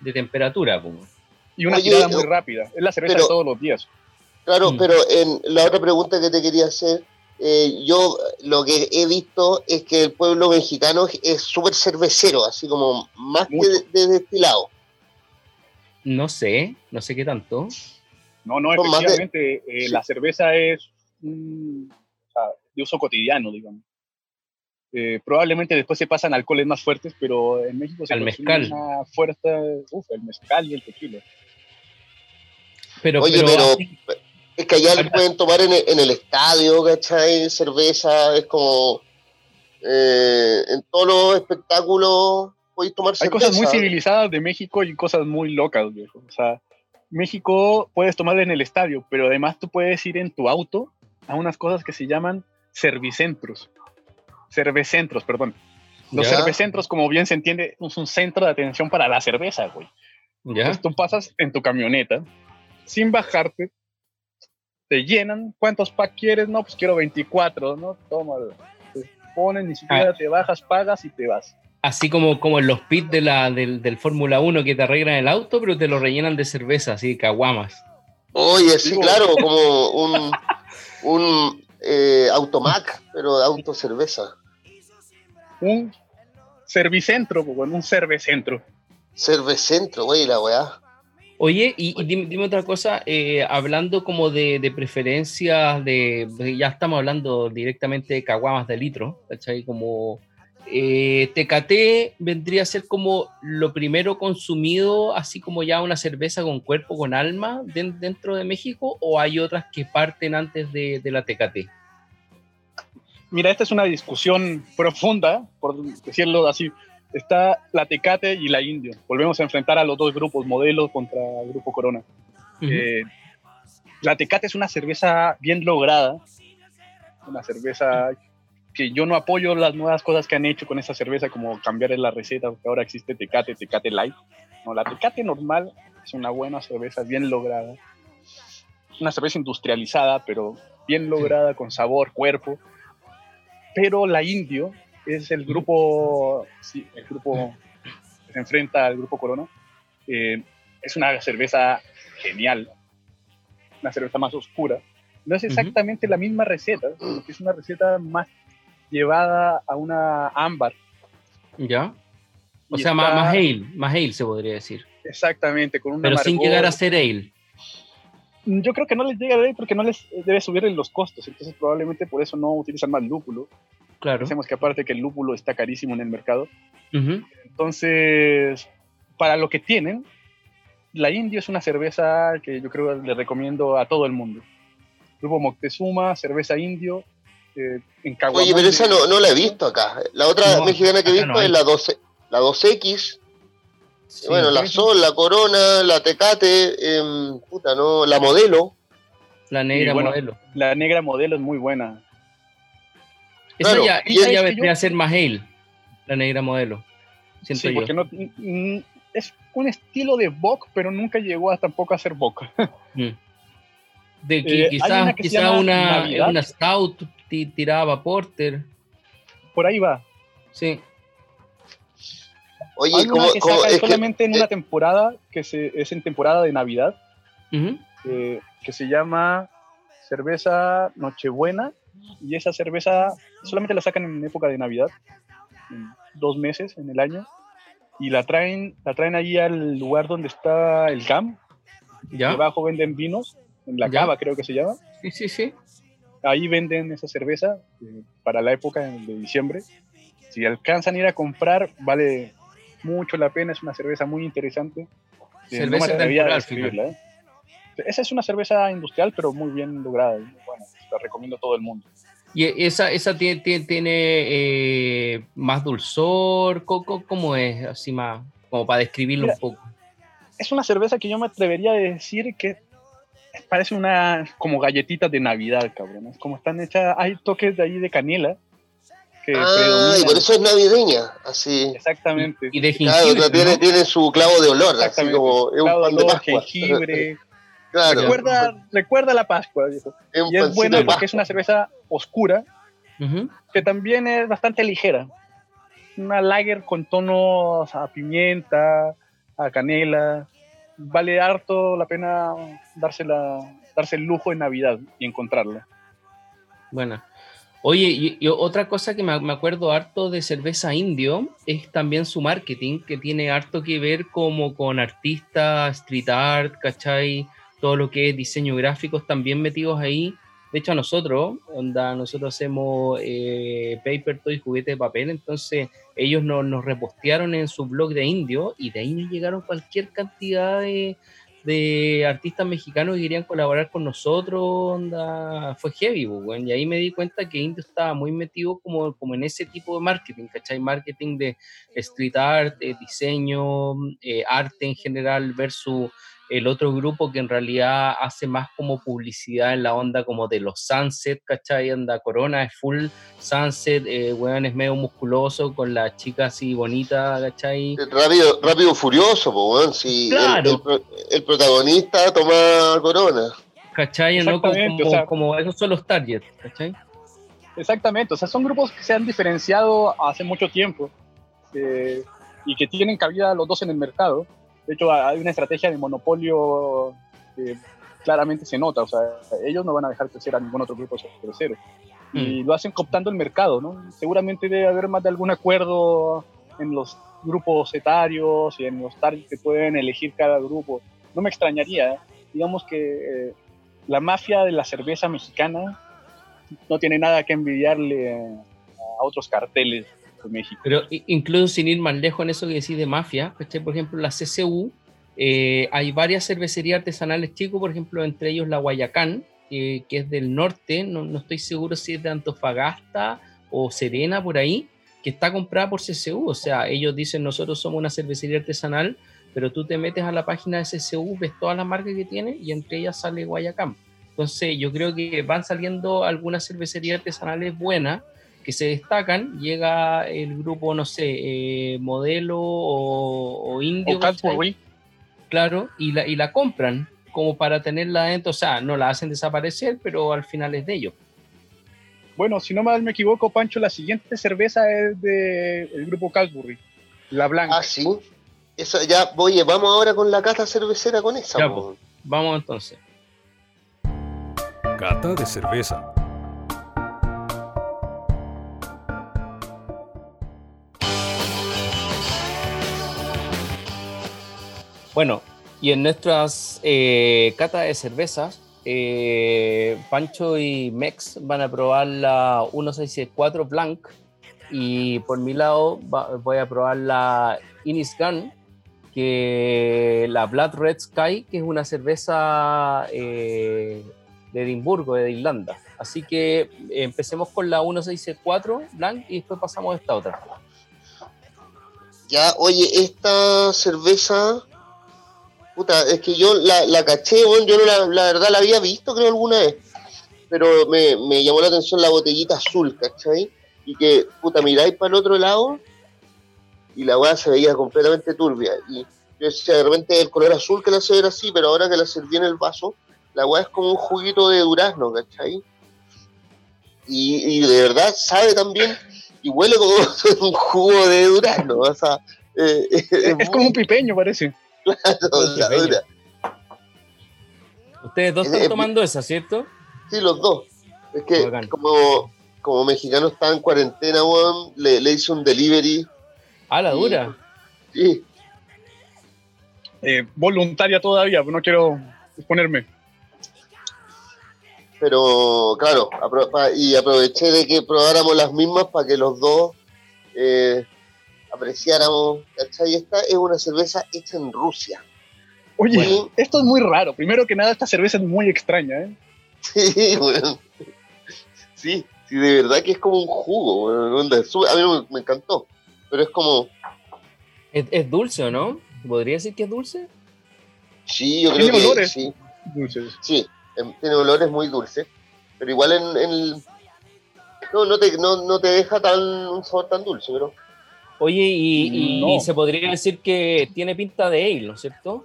de temperatura. pues. Y una Oye, tirada muy rápida. Es la cerveza pero- de todos los días. Claro, Mm. pero en la otra pregunta que te quería hacer, eh, yo lo que he visto es que el pueblo mexicano es súper cervecero, así como más Mucho. que de, de destilado. No sé, no sé qué tanto. No, no, más de- efectivamente, eh, Sí. la cerveza es mm, o sea, de uso cotidiano, digamos. Eh, probablemente después se pasan alcoholes más fuertes, pero en México se Al consume mezcal. una fuerte, uf, el mezcal y el tequila. Pero, Oye, pero, Es que allá Ahora- pueden tomar en el, en el estadio, ¿cachai? Cerveza, es como... eh, en todos los espectáculos podéis tomar Hay cosas muy civilizadas de México y cosas muy locas, viejo. O sea, México puedes tomar en el estadio, pero además tú puedes ir en tu auto a unas cosas que se llaman servicentros. Cervecentros, perdón. Los Ya. cervecentros, como bien se entiende, es un centro de atención para la cerveza, güey. ¿ya? Entonces tú pasas en tu camioneta, sin bajarte, te llenan, ¿cuántos packs quieres? No, pues quiero 24, ¿no? Toma, te ponen, ni siquiera Ah. te bajas, pagas y te vas. Así como, como en los pits de la, del, del Fórmula 1 que te arreglan el auto, pero te lo rellenan de cerveza, así, caguamas. Oye, sí, claro, como un, un eh, automac, pero de autocerveza. Un servicentro, bueno, un cervecentro. Cervecentro, güey, la weá. Oye, y, y dime, dime otra cosa, eh, hablando como de, de preferencias, de, ya estamos hablando directamente de caguamas de litro, ¿cachai? Como eh, Tecate vendría a ser como lo primero consumido, así como ya una cerveza con cuerpo, con alma den- dentro de México, o hay otras que parten antes de, de la Tecate? Mira, esta es una discusión profunda, por decirlo así. Está la Tecate y la Indio. Volvemos a enfrentar a los dos grupos, modelos contra Grupo Corona. Eh, la Tecate es una cerveza bien lograda, una cerveza que yo no apoyo las nuevas cosas que han hecho con esa cerveza, como cambiar la receta, porque ahora existe Tecate, Tecate Light. No, la Tecate normal es una buena cerveza, bien lograda. Una cerveza industrializada, pero bien lograda, con sabor, cuerpo. Pero la Indio es el grupo, sí, el grupo que se enfrenta al grupo Corona. Eh, es una cerveza genial, una cerveza más oscura. No es exactamente la misma receta, es una receta más llevada a una ámbar. ¿Ya? O sea, más, más ale, más ale se podría decir. Exactamente, con una Pero sin llegar a ser ale. Yo creo que no les llega a ale porque no les debe subir en los costos, entonces probablemente por eso no utilizan más lúpulo. Claro. Pensemos que aparte que el lúpulo está carísimo en el mercado. Entonces, para lo que tienen, la Indio es una cerveza que yo creo que le recomiendo a todo el mundo. Grupo Moctezuma, cerveza Indio, eh, Oye, pero esa no, no, la he visto acá. La otra mexicana que he visto es la 12, la 2X. Bueno, la Sol, la Corona, la Tecate, em, puta, ¿no? La Modelo. La negra modelo. La negra modelo es muy buena. Esa ya, ya vendría a ser más ale, la negra modelo. Siento sí, porque no, es un estilo de Bock, pero nunca llegó a tampoco a ser Bock. Mm. De que eh, quizás quizá una, una Scout tiraba Porter. Por ahí va. Sí. Oye, ¿cómo, es solamente en una temporada, que se, es en temporada de Navidad, eh, que se llama cerveza Nochebuena, y esa cerveza solamente la sacan en época de Navidad, dos meses en el año, y la traen, la traen ahí al lugar donde está el GAM. ¿Ya? Debajo venden vinos, en la cava creo que se llama. Sí, sí, sí ahí venden esa cerveza eh, para la época de diciembre. Si alcanzan a ir a comprar, vale mucho la pena, es una cerveza muy interesante. Eh, cerveza ¿eh? Esa es una cerveza industrial, pero muy bien lograda. Bueno, la recomiendo a todo el mundo. ¿Y esa, esa tiene, tiene, más dulzor? ¿Cómo, es? Así más, como para describirlo un poco. Es una cerveza que yo me atrevería a decir que parece una como galletitas de Navidad, cabrón. Es como están hechas, hay toques de ahí de canela. Que ah, y por eso es navideña, así. Exactamente. Y de jengibre. tiene, tiene, su clavo de olor, así como es un pan de, jengibre. claro. Recuerda, recuerda la Pascua. y es bueno porque es una cerveza oscura, que también es bastante ligera. Una lager con tonos a pimienta, a canela, vale harto la pena dársela, darse el lujo en Navidad y encontrarla. Bueno. Oye, y, otra cosa que me, acuerdo harto de cerveza indio es también su marketing, que tiene harto que ver como con artistas, street art, ¿cachai? Todo lo que es diseño gráfico también metidos ahí. De hecho, a nosotros, onda, nosotros hacemos eh, paper, toy, juguete de papel, entonces ellos nos, nos repostearon en su blog de indio y de ahí nos llegaron cualquier cantidad de, de artistas mexicanos que querían colaborar con nosotros, fue heavy, pues, y ahí me di cuenta que Indio estaba muy metido como, como en ese tipo de marketing, ¿cachai? Marketing de street art, de diseño, eh, arte en general versus el otro grupo que en realidad hace más como publicidad en la onda como de los sunset, ¿cachai? Anda Corona es full sunset, eh, weón es medio musculoso con la chica así bonita, ¿cachai? Rápido, rápido furioso, pues weón, si claro. el, protagonista toma Corona. ¿Cachai? ¿no? Como, como, esos son los targets, ¿cachai? Exactamente, o sea, son grupos que se han diferenciado hace mucho tiempo eh, y que tienen cabida los dos en el mercado de hecho, hay una estrategia de monopolio que claramente se nota. O sea, ellos no van a dejar crecer a ningún otro grupo tercero. Y mm. lo hacen cooptando el mercado, ¿no? Seguramente debe haber más de algún acuerdo en los grupos etarios y en los targets que pueden elegir cada grupo. No me extrañaría. ¿eh? Digamos que eh, la mafia de la cerveza mexicana no tiene nada que envidiarle a otros carteles México. Pero incluso sin ir más lejos en eso que decís de mafia, por ejemplo, la CCU, eh, hay varias cervecerías artesanales chicos, por ejemplo, entre ellos la Guayacán, que es del norte, no, no, estoy seguro si es de Antofagasta o Serena por ahí, que está comprada por CCU. O sea, ellos dicen nosotros somos una cervecería artesanal, pero tú te metes a la página de CCU, ves todas las marcas que tiene y entre ellas sale Guayacán. Entonces yo creo que van saliendo algunas cervecerías artesanales buenas que se destacan, llega el grupo, no sé, eh, modelo o, o indio. claro, y la, y la compran como para tenerla dentro, o sea, no la hacen desaparecer, pero al final es de ellos. Bueno, si no mal me equivoco, Pancho, la siguiente cerveza es del grupo Calbury, la blanca. Ah, sí. Eso ya, oye, vamos ahora con la cata cervecera con esa. Pues, vamos entonces. Cata de cerveza. Bueno, y en nuestras eh, catas de cervezas, eh, Pancho y Mex van a probar la 1664 Blanc y por mi lado voy a probar la Innis Gun, que la Blood Red Sky, que es una cerveza eh, de Edimburgo, de Irlanda. Así que empecemos con la 1664 Blanc y después pasamos a esta otra. Ya, oye, esta cerveza Puta, es que yo la, la caché, bueno, yo la, la, verdad la había visto creo alguna vez, pero me, me, llamó la atención la botellita azul, ¿cachai? Y que, puta, miráis para el otro lado y la weá se veía completamente turbia. Y yo decía, de repente el color azul que la hace ver así, pero ahora que la serví en el vaso, la weá es como un juguito de durazno, ¿cachai? Y, y de verdad sabe también y huele como un jugo de durazno, o sea... Eh, es, como un pipeño, parece. Ustedes dos están tomando esa, ¿cierto? Sí, los dos. Es que como, como mexicano está en cuarentena, le, le hice un delivery. Ah, la dura. Sí. Eh, voluntaria todavía, no quiero exponerme. Pero claro, y aproveché de que probáramos las mismas para que los dos eh, apreciáramos, ¿cachai? Esta es una cerveza hecha en Rusia. Oye, esto es muy raro. Primero que nada, esta cerveza es muy extraña, ¿eh? Sí, bueno. Sí, sí, de verdad que es como un jugo. A mí me, encantó. Pero es como. ¿Es, dulce o no? ¿Podría decir que es dulce? Sí, yo creo que olores? sí. Dulces. Sí, em, tiene olores muy dulces. Pero igual en, en no, no te, no, no te deja tan un sabor tan dulce, pero Oye, y, se podría decir que tiene pinta de ale, ¿no es cierto?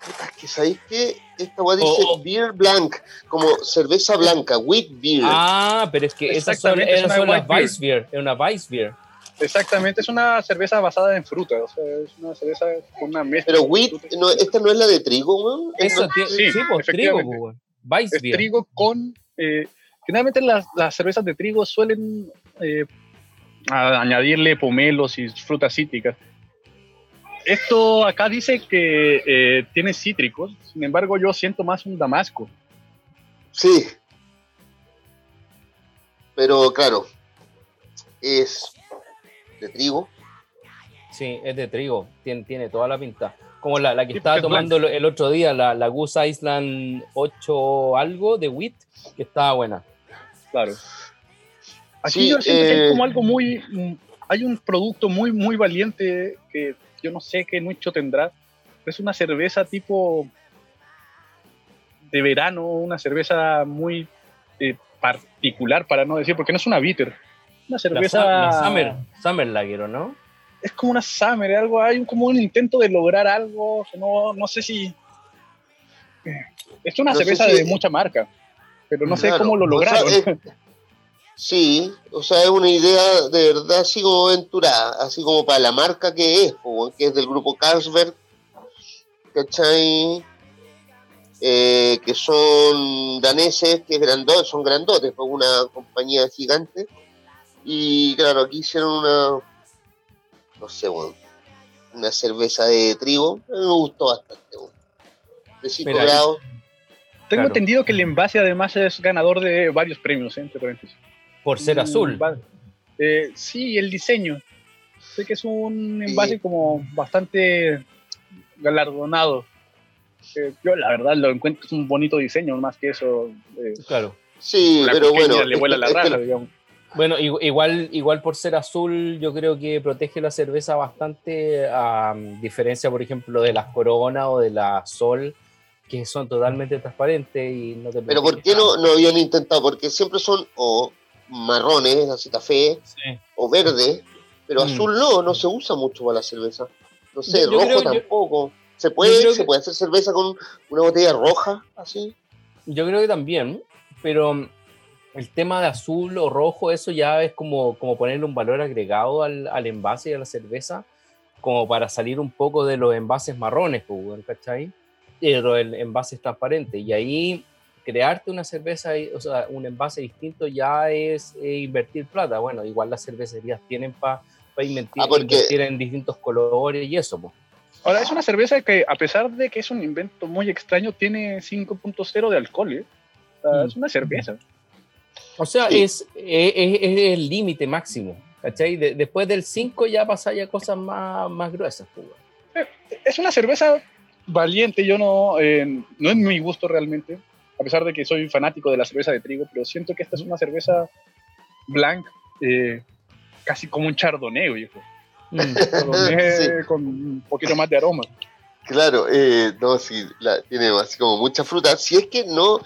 Es que sabéis que esta weá dice oh, oh. beer blanc, como cerveza blanca, wheat beer. Ah, pero es que esa son, es una Weiss beer, es una Weiss beer. Exactamente, es una cerveza basada en fruta, o sea, es una cerveza con una mezcla. Pero wheat, no, esta no es la de trigo, weón. Eso, sí, sí, pues trigo, weón. Weiss es trigo con. Eh, generalmente las, las cervezas de trigo suelen eh, a añadirle pomelos y frutas cítricas. Esto acá dice que eh, tiene cítricos, sin embargo yo siento más un damasco. Sí. Pero claro, es de trigo. Sí, es de trigo, tiene, tiene toda la pinta. Como la, la que estaba tomando el otro día, la, la Goose Island 8 algo de wheat, que estaba buena. Claro. Aquí yo siento que hay como eh, algo muy. Mm, hay un producto muy, muy valiente que yo no sé qué mucho tendrá. Es una cerveza tipo de verano, una cerveza muy eh, particular, para no decir, porque no es una bitter. Una cerveza. La, Summer, Summer Lager, ¿no? Es como una Summer, algo, hay como un intento de lograr algo. No, no sé si. Eh, es una cerveza de mucha marca, pero no sé cómo lo lograron. Sí, o sea, es una idea de verdad así como aventurada, así como para la marca que es, que es del grupo Carlsberg, ¿cachai? Eh, que son daneses, que es grandotes, son grandotes, fue una compañía gigante. Y claro, aquí hicieron una, no sé, bueno, una cerveza de trigo, me gustó bastante, de 5 grados. Tengo entendido que el envase además es ganador de varios premios, ¿eh? entre paréntesis por ser mm, azul. Eh, sí, el diseño. Sé que es un envase como bastante galardonado. Eh, yo la verdad lo encuentro es un bonito diseño, más que eso. eh, Claro. Sí, la pero bueno. le vuela la lo- digamos. Bueno, igu- igual, igual por ser azul, yo creo que protege la cerveza bastante, a diferencia, por ejemplo, de las Corona o de la Sol, que son totalmente transparentes y no te Pero ¿por qué no, no habían intentado? Porque siempre son o marrones, así café, Sí. o verde, pero Mm. azul no, no se usa mucho para la cerveza. No sé, Yo- yo rojo creo- yo- tampoco. ¿Se puede, se que- puede hacer cerveza con una botella roja, así? Yo creo que también, pero mm, el tema de azul o rojo, eso ya es como, como ponerle un valor agregado al, al envase y a la cerveza, como para salir un poco de los envases marrones, pues, ¿cachai? Pero el envase es transparente. Y ahí crearte una cerveza, o sea, un envase distinto ya es eh, invertir plata. Bueno, igual las cervecerías tienen para invertir, Ah, porque- invertir en distintos colores y eso, pues. Ahora, es una cerveza que, a pesar de que es un invento muy extraño, tiene 5.0 de alcohol. ¿eh? O sea, Mm. Es una cerveza. O sea, Sí. es, es, es- es el límite máximo. ¿Cachai? De- después del 5 ya pasáis a cosas más, más gruesas. pues, weón. Es una cerveza valiente. Yo no, eh, no es mi gusto realmente, a pesar de que soy fanático de la cerveza de trigo, pero siento que esta es una cerveza blanca, eh, casi como un chardonnay, viejo. Mm. Chardonnay Sí. con un poquito más de aroma. Claro, eh, no, sí, la, tiene así como mucha fruta. Si es que no,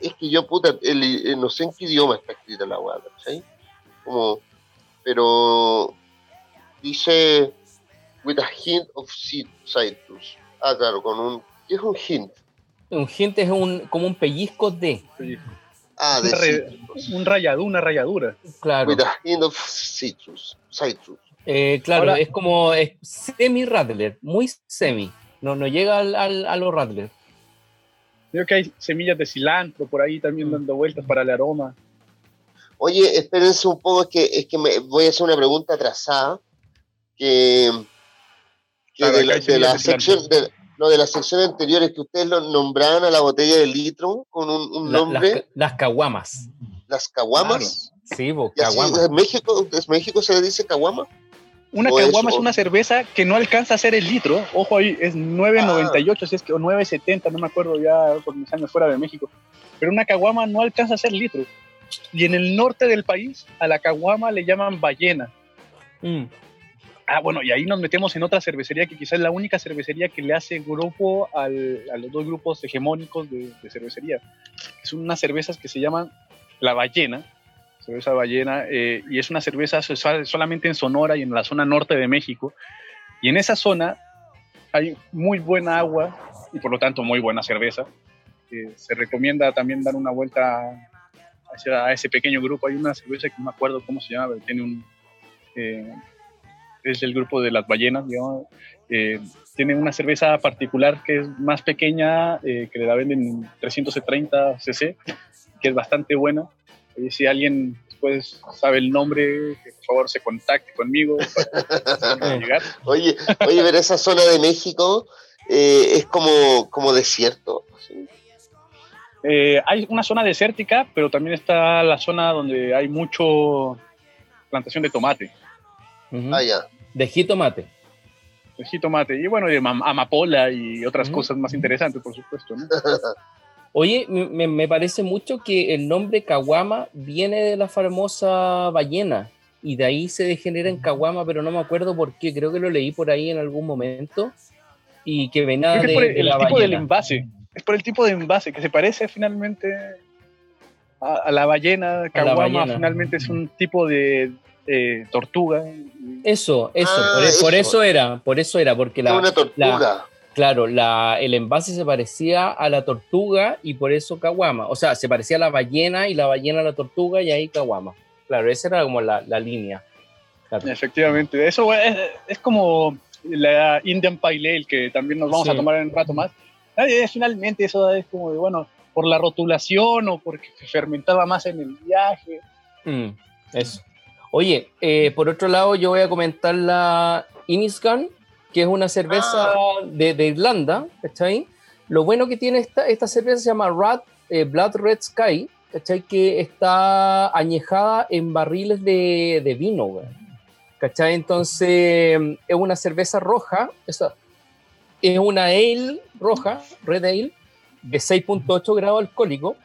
es que yo, puta, el- eh, no sé en qué idioma está escrita la weá, ¿cachai? Como, pero dice with a hint of cit- citrus. Ah, claro, con un, ¿qué es un hint? Un hint es un, como un pellizco de. Ah, de Una re- un rayado, una rayadura. Claro. With a hint of citrus. Citrus. Eh, claro, Ahora- es como es semi-Radler, muy semi. No, no llega al, al- a los Radler. Creo que hay semillas de cilantro por ahí también dando vueltas para el aroma. Oye, espérense un poco, es que, es que me, voy a hacer una pregunta atrasada. Que, que Claro, de, la, de sección, de, no, de la sección anterior es que ustedes lo nombraban a la botella de litro con un, un La- nombre, las, ca- las caguamas. las caguamas. Sí, así, caguamas. ¿En México, ¿en México se le dice caguama? Una caguama es una cerveza que no alcanza a ser el litro. Ojo ahí, es 9.98, si es que, o 9.70, no me acuerdo ya por mis años fuera de México. Pero una caguama no alcanza a ser litro. Y en el norte del país, a la caguama le llaman ballena. Mm. Ah, bueno, y ahí nos metemos en otra cervecería que quizás es la única cervecería que le hace grupo al- a los dos grupos hegemónicos de, cervecería. Son unas cervezas que se llaman La Ballena, cerveza ballena, eh, y es una cerveza so- solamente en Sonora y en la zona norte de México. Y en esa zona hay muy buena agua y por lo tanto muy buena cerveza. Eh, se recomienda también dar una vuelta hacia a ese pequeño grupo. Hay una cerveza que no me acuerdo cómo se llama, pero tiene un... eh, es el grupo de las ballenas, digamos. Eh, tiene una cerveza particular que es más pequeña, eh, que le la venden en 330 cc, que es bastante buena. Y si alguien después sabe el nombre, que por favor se contacte conmigo para llegar. Oye, oye, pero esa zona de México eh, es como, como desierto. ¿sí? Eh, hay una zona desértica, pero también está la zona donde hay mucho plantación de tomate, Ujú. Ah, ya. De jitomate. de jitomate, y bueno, de amapola y otras cosas más interesantes, por supuesto. ¿no? Oye, me, me parece mucho que el nombre Caguama viene de la famosa ballena y de ahí se degenera en Caguama, pero no me acuerdo por qué, creo que lo leí por ahí en algún momento y que venía de, es por el, de el la tipo del envase. Es por el tipo de envase que se parece finalmente a, a la ballena. Ballena. finalmente es un tipo de eh, tortuga. Eso, eso, Ah, por, e- por eso. era, por eso era, porque la, una tortuga. claro, la, el envase se parecía a la tortuga y por eso Caguama. O sea, se parecía a la ballena y la ballena a la tortuga y ahí Caguama. Claro, esa era como la, la línea. Claro. Efectivamente. Eso es, es como la Indian Pale Ale que también nos vamos Sí. a tomar en un rato más. Eh, Finalmente eso es como de, bueno, por la rotulación o porque se fermentaba más en el viaje. Mm, eso. Oye, eh, por otro lado, yo voy a comentar la Inniscan, que es una cerveza de, de Irlanda, ¿cachai? Lo bueno que tiene esta, esta cerveza se llama Rat, eh, Blood Red Sky, ¿cachai? Que está añejada en barriles de, de vino, güey. ¿cachai? Entonces, es una cerveza roja, esa, es una ale roja, red ale, de 6.8 grados alcohólico.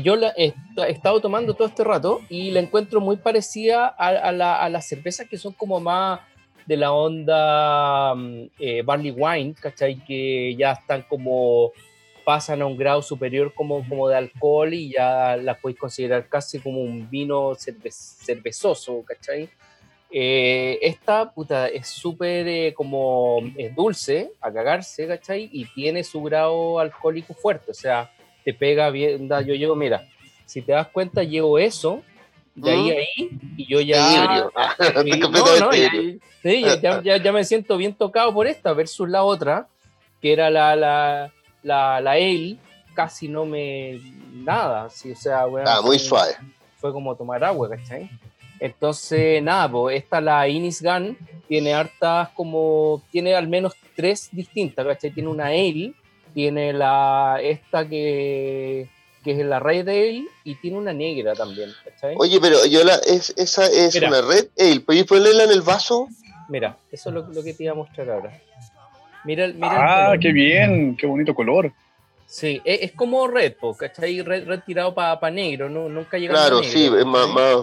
Yo la he, estado tomando todo este rato y la encuentro muy parecida a, la, a las cervezas que son como más de la onda mm, eh, barley wine, ¿cachai? Que ya están como pasan a un grado superior como, como de alcohol y ya las podéis considerar casi como un vino cerve cervezoso, ¿cachai? Eh, esta puta es súper eh, como es dulce a cagarse, ¿cachai? Y tiene su grado alcohólico fuerte, o sea, te pega bien. Da, yo llevo, mira, si te das cuenta, llevo eso, de ahí a ahí, y yo ya. no, no, ya, sí, ya, ya, ya, me siento bien tocado por esta versus la otra, que era la, la, la, la ale, casi no me. Nada, sí, o sea, bueno, ah, muy suave. Fue como tomar agua, ¿cachai? Entonces, nada, pues esta la Inis Gun tiene hartas como, tiene al menos tres distintas, ¿cachai? Tiene una ale, tiene la, esta que, que es la Red Ale y tiene una negra también, ¿cachai? Oye, pero yo la, es, esa es Mira. una Red Ale, ¿podéis ponerla en el vaso? Mira, eso es lo, lo, que te iba a mostrar ahora. Mira, mira ah, qué bien, qué bonito color. Sí, es, es como red, ¿cachai? Red, red tirado para pa negro, ¿no? nunca llega Claro, a negro, sí, es más, más,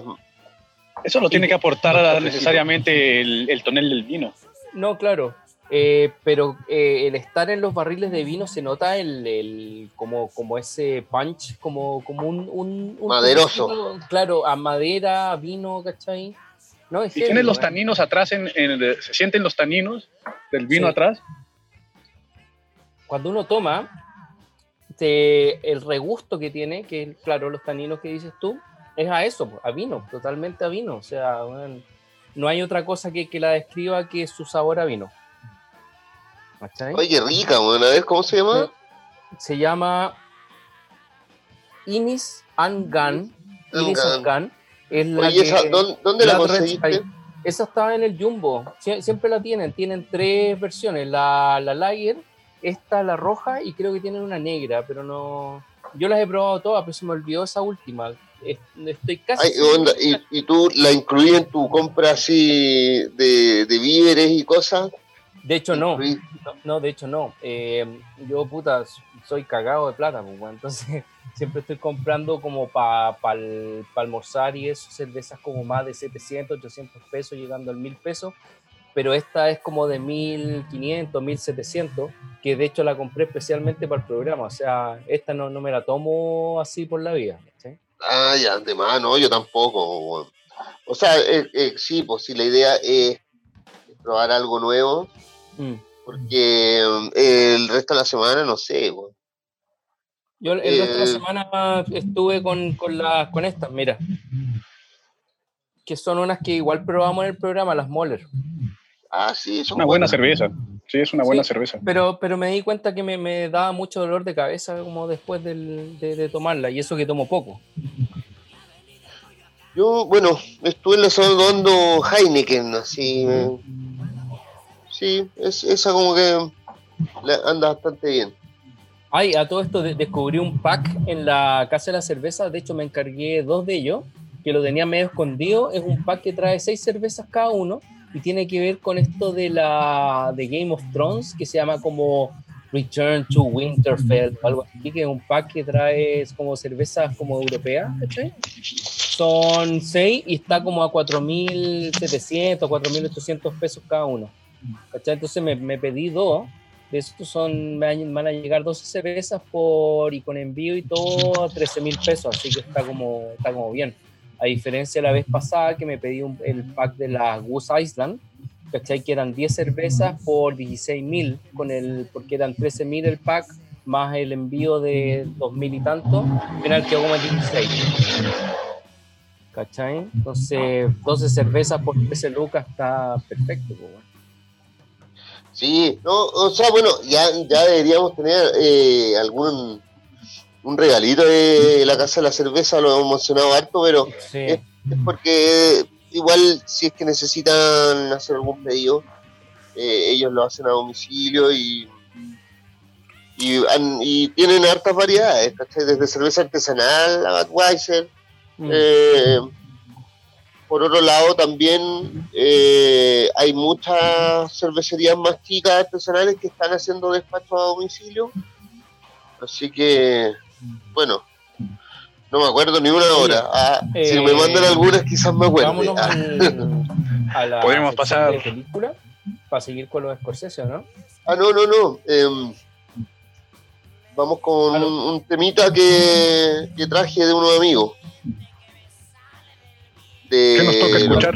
eso no tiene que aportar necesariamente el, el, tonel del vino. No, claro. Eh, pero eh, el estar en los barriles de vino se nota el, el como, como ese punch, como, como un, un, un maderoso. Poquito, claro, a madera, a vino, ¿cachai? No, es y tiene los taninos atrás, en, en, se sienten los taninos del vino sí. atrás. Cuando uno toma, te, el regusto que tiene, que claro, los taninos que dices tú, es a eso, a vino, totalmente a vino. O sea, bueno, no hay otra cosa que, que, la describa que su sabor a vino. ¿Cachai? Oye, rica, bueno, a ver, ¿cómo se llama? Se, llama Inis Angan. Inis Angan. Es la Oye, esa, ¿dónde, dónde la conseguiste? Esa estaba en el Jumbo. Sie siempre la tienen. Tienen tres versiones. La, la Lager, esta, la roja, y creo que tienen una negra, pero no... Yo las he probado todas, pero se me olvidó esa última estoy casi. Ay, onda, ¿y, ¿y, tú la incluí en tu compra así de, de víveres y cosas? De hecho, no. no. no. de hecho, no. Eh, yo, puta, soy cagado de plata, pues, bueno, entonces siempre estoy comprando como para pa, pa almorzar y eso, cervezas como más de 700, 800 pesos, llegando al 1000 pesos. Pero esta es como de 1500, 1700, que de hecho la compré especialmente para el programa. O sea, esta no, no me la tomo así por la vida. ¿sí? Ah, ya, de más, no, yo tampoco. Bueno. O sea, eh, eh, sí, pues si la idea es probar algo nuevo, mm. porque eh, el resto de la semana no sé. Bueno. Yo el resto de la semana estuve con, con, la, con estas, mira. Que son unas que igual probamos en el programa, las Moller. Ah, sí, son una buena cerveza. Sí, es una buena sí, cerveza. Pero, pero me di cuenta que me, me, daba mucho dolor de cabeza como después del, de, de, tomarla, y eso que tomo poco. Yo, bueno, estuve en la tomando Heineken, así. Sí, es, esa como que anda bastante bien. Ay, a todo esto de, descubrí un pack en la casa de la cerveza, de hecho me encargué dos de ellos, que lo tenía medio escondido, es un pack que trae seis cervezas cada uno, y tiene que ver con esto de la de Game of Thrones que se llama como Return to Winterfell o algo así, que es un pack que trae como cervezas como europeas. Son seis y está como a 4.700, 4.800 pesos cada uno, ¿cachai? Entonces me, me pedí dos, de estos son, van a llegar 12 cervezas por, y con envío y todo, 13.000 pesos, así que está como, está como bien a diferencia de la vez pasada que me pedí un, el pack de la Goose Island, ¿cachai? Que eran 10 cervezas por 16 mil, porque eran 13 mil el pack, más el envío de 2 mil y tanto, al final quedó como 16. ¿Cachai? Entonces, 12 cervezas por 13 lucas está perfecto. Pues, Sí, no, o sea, bueno, ya, ya deberíamos tener eh, algún un regalito de la Casa de la Cerveza, lo hemos mencionado harto, pero sí. es, es, porque igual si es que necesitan hacer algún pedido, eh, ellos lo hacen a domicilio y, y, y tienen hartas variedades, ¿cachai? desde cerveza artesanal a Budweiser. Mm. Eh, por otro lado, también eh, hay muchas cervecerías más chicas artesanales que están haciendo despachos a domicilio. Así que, bueno, no me acuerdo ni una hora. Ah, si me eh, mandan algunas, quizás me acuerde. Vámonos Ah. a la Podemos pasar- de película para seguir con los Scorsese, ¿no? Ah, no, no, no. em, vamos con un temita que, que traje de unos amigos. De- ¿Qué nos toca escuchar?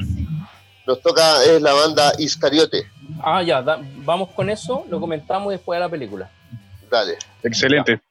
Nos toca, es la banda Iscariote. Ah, ya, da- vamos con eso, lo comentamos después de la película. Dale. Excelente.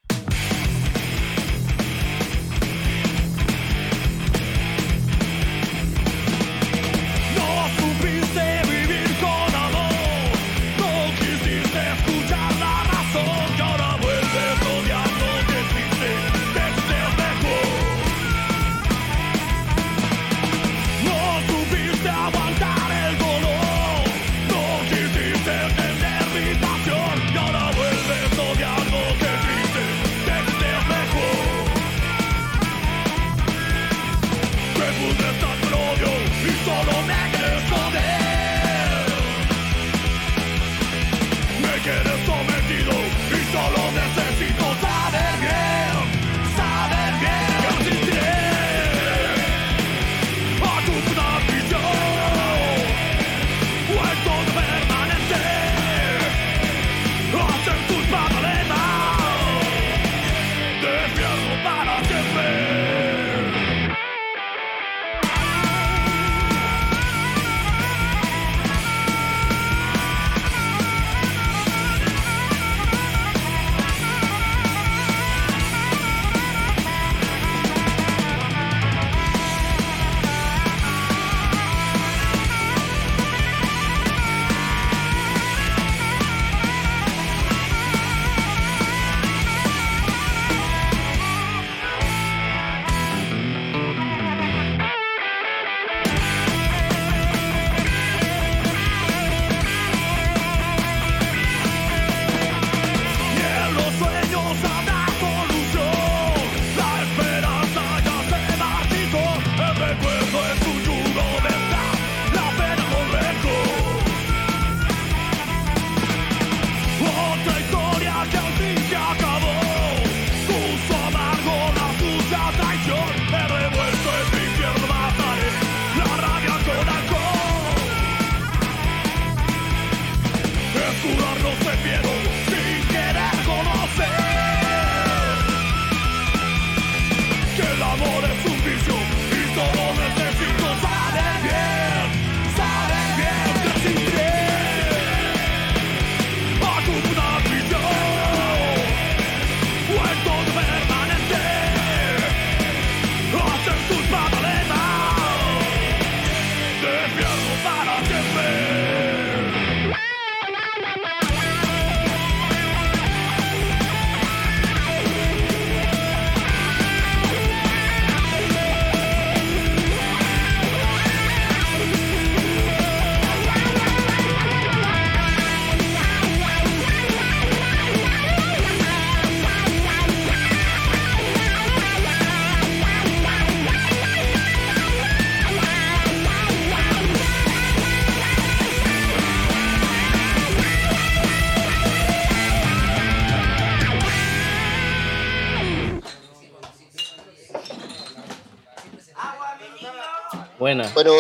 Buena. Bueno,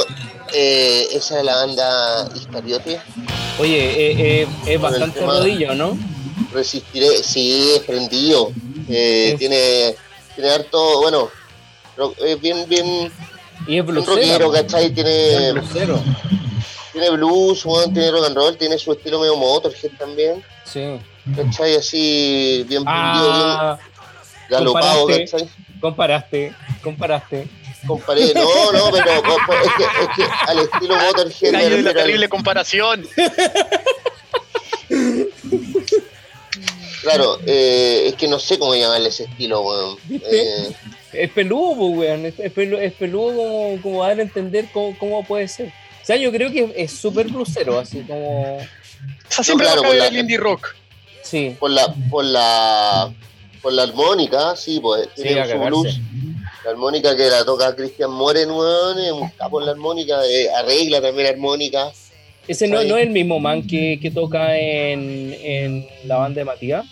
eh, esa es la banda Iscariote. Oye, eh, eh, es bastante rodillo, ¿no? Resistiré, sí, es prendido. Eh, Es- tiene, tiene harto, bueno, es bien, bien, Y es bien blusero. rockero, ¿cachai? Es Tiene, tiene blues, weón, tiene rock and roll, tiene su estilo medio Motorhead también, Sí. ¿cachai? Así, bien prendido, Ah, bien galopado, comparaste. ¿cachai? comparaste, comparaste. Comparé, no, no, pero es que, es que al estilo Motorhead me Gallo de la terrible comparación. Claro, eh, es que no sé cómo llamarle ese estilo, weón. Eh, Es peludo, pues, weón. Es, pelu- es peludo como, como dar a entender cómo, cómo puede ser. O sea, yo creo que es súper blusero, así como. O sea, siempre claro, va a caber con la- el indie rock. Sí, por la, por la, por la armónica, sí, pues Sí, tiene a su blues, La armónica que la toca Cristian Moren, weón, es un capo en la armónica, eh, arregla también la armónica. Ese no, no es el mismo man que, que toca en, en la banda de Matías.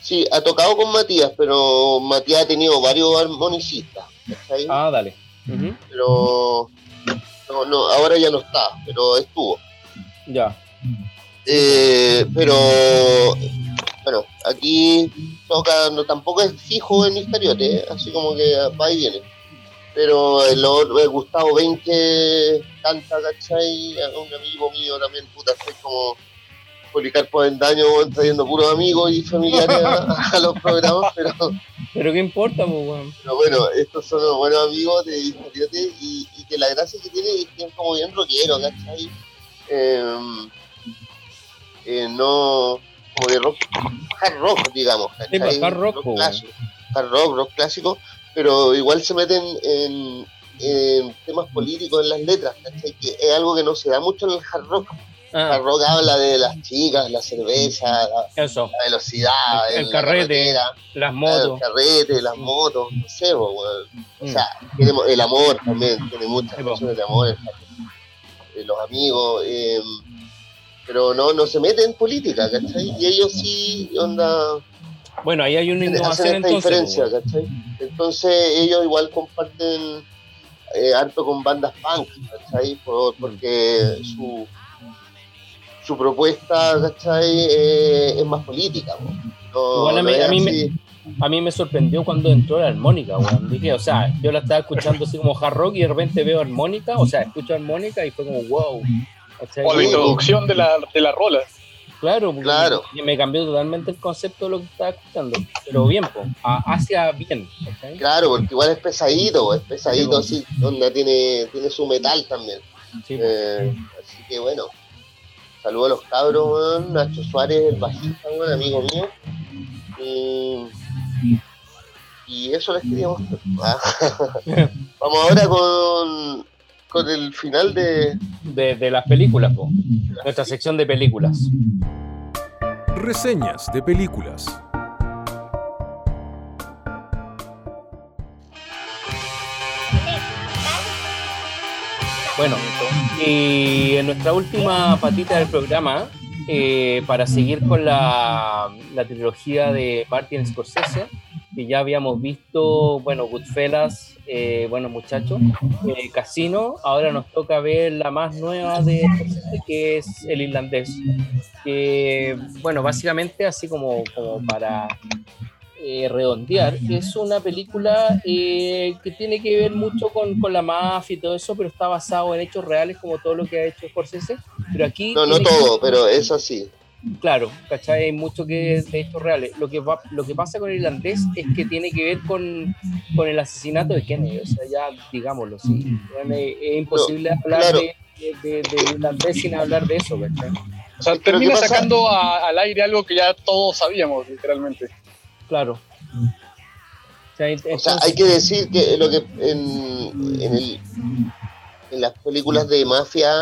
Sí, ha tocado con Matías, pero Matías ha tenido varios armonicistas. Ah, dale. Pero no, no, ahora ya no está, pero estuvo. Ya. Eh, pero bueno, aquí no, tampoco es fijo en Iscariote, ¿eh? así como que va y viene. Pero el, otro, el Gustavo Ben que canta, ¿cachai? Un amigo mío también, puta, soy como Policarpo en daño trayendo puros amigos y familiares a, a los programas, pero, Pero qué importa, pues, weón. pero bueno, estos son los buenos amigos de Iscariote y, y que la gracia que tiene es que es como bien rockero, ¿cachai? Eh, eh, no como de rock, hard rock, digamos, Sí, pues, hard rock, po, clásico, hard rock, rock clásico, pero igual se meten en, en temas políticos en las letras, ¿cachai? Que es algo que no se da mucho en el hard rock. El Ah, hard rock habla de las chicas, la cerveza, la, eso. la velocidad, El- el carrete, Las motos. el carrete, las motos, no sé. O Mm. sea, tiene el amor también, tiene muchas Sí, canciones de amor, el- eh, los amigos, eh, pero no, no se mete en política, ¿cachai? Y ellos sí, onda, Bueno, ahí hay una hacen innovación esta entonces. diferencia, pues, ¿cachai? Entonces ellos igual comparten eh, harto con bandas punk, ¿cachai? Por- porque su, su propuesta, ¿cachai? Eh, es más política, po. No, Igual a mí- a mí me-. A mí me sorprendió cuando entró la armónica, weón. Dije, o sea, yo la estaba escuchando así como hard rock y de repente veo armónica, o sea, escucho armónica y fue como, wow. ¿Cachai? O la Sí, introducción de la, de la rola. Claro, porque Claro. me- me cambió totalmente el concepto de lo que estaba escuchando. Pero bien, po, a- hacia bien. ¿cachai? Claro, porque igual es pesadito, es Sí, pesadito po. así, onda tiene, tiene su metal también. Sí. Eh, así que bueno, saludo a los cabros, weón, Nacho Suárez, el bajista, weón, amigo mío. Y, y eso les quería mostrar. Vamos ahora con, con el final de... de, de las películas, po. nuestra sección de películas. Reseñas de películas. Bueno, y en nuestra última patita del programa, eh, para seguir con la, la trilogía de Martin Scorsese, que ya habíamos visto, bueno, Goodfellas, eh, bueno, muchachos, eh, Casino, ahora nos toca ver la más nueva de que es El Irlandés, que, bueno, básicamente así como, como para eh, redondear, es una película eh, que tiene que ver mucho con, con la mafia y todo eso, pero está basado en hechos reales como todo lo que ha hecho Scorsese, pero aquí... No, no que- todo, pero es así. Claro, ¿cachai? Hay mucho que es de hechos reales. Lo que, va, lo que pasa con el irlandés es que tiene que ver con, con el asesinato de Kennedy, o sea, ya digámoslo, sí. Bueno, es, es imposible hablar claro. de, de, de- irlandés sin hablar de eso, ¿cachai? O sea, termina sacando a- al aire algo que ya todos sabíamos, literalmente. Claro. O sea, O sea, entonces- hay que decir que lo que en, en, el- en las películas de mafia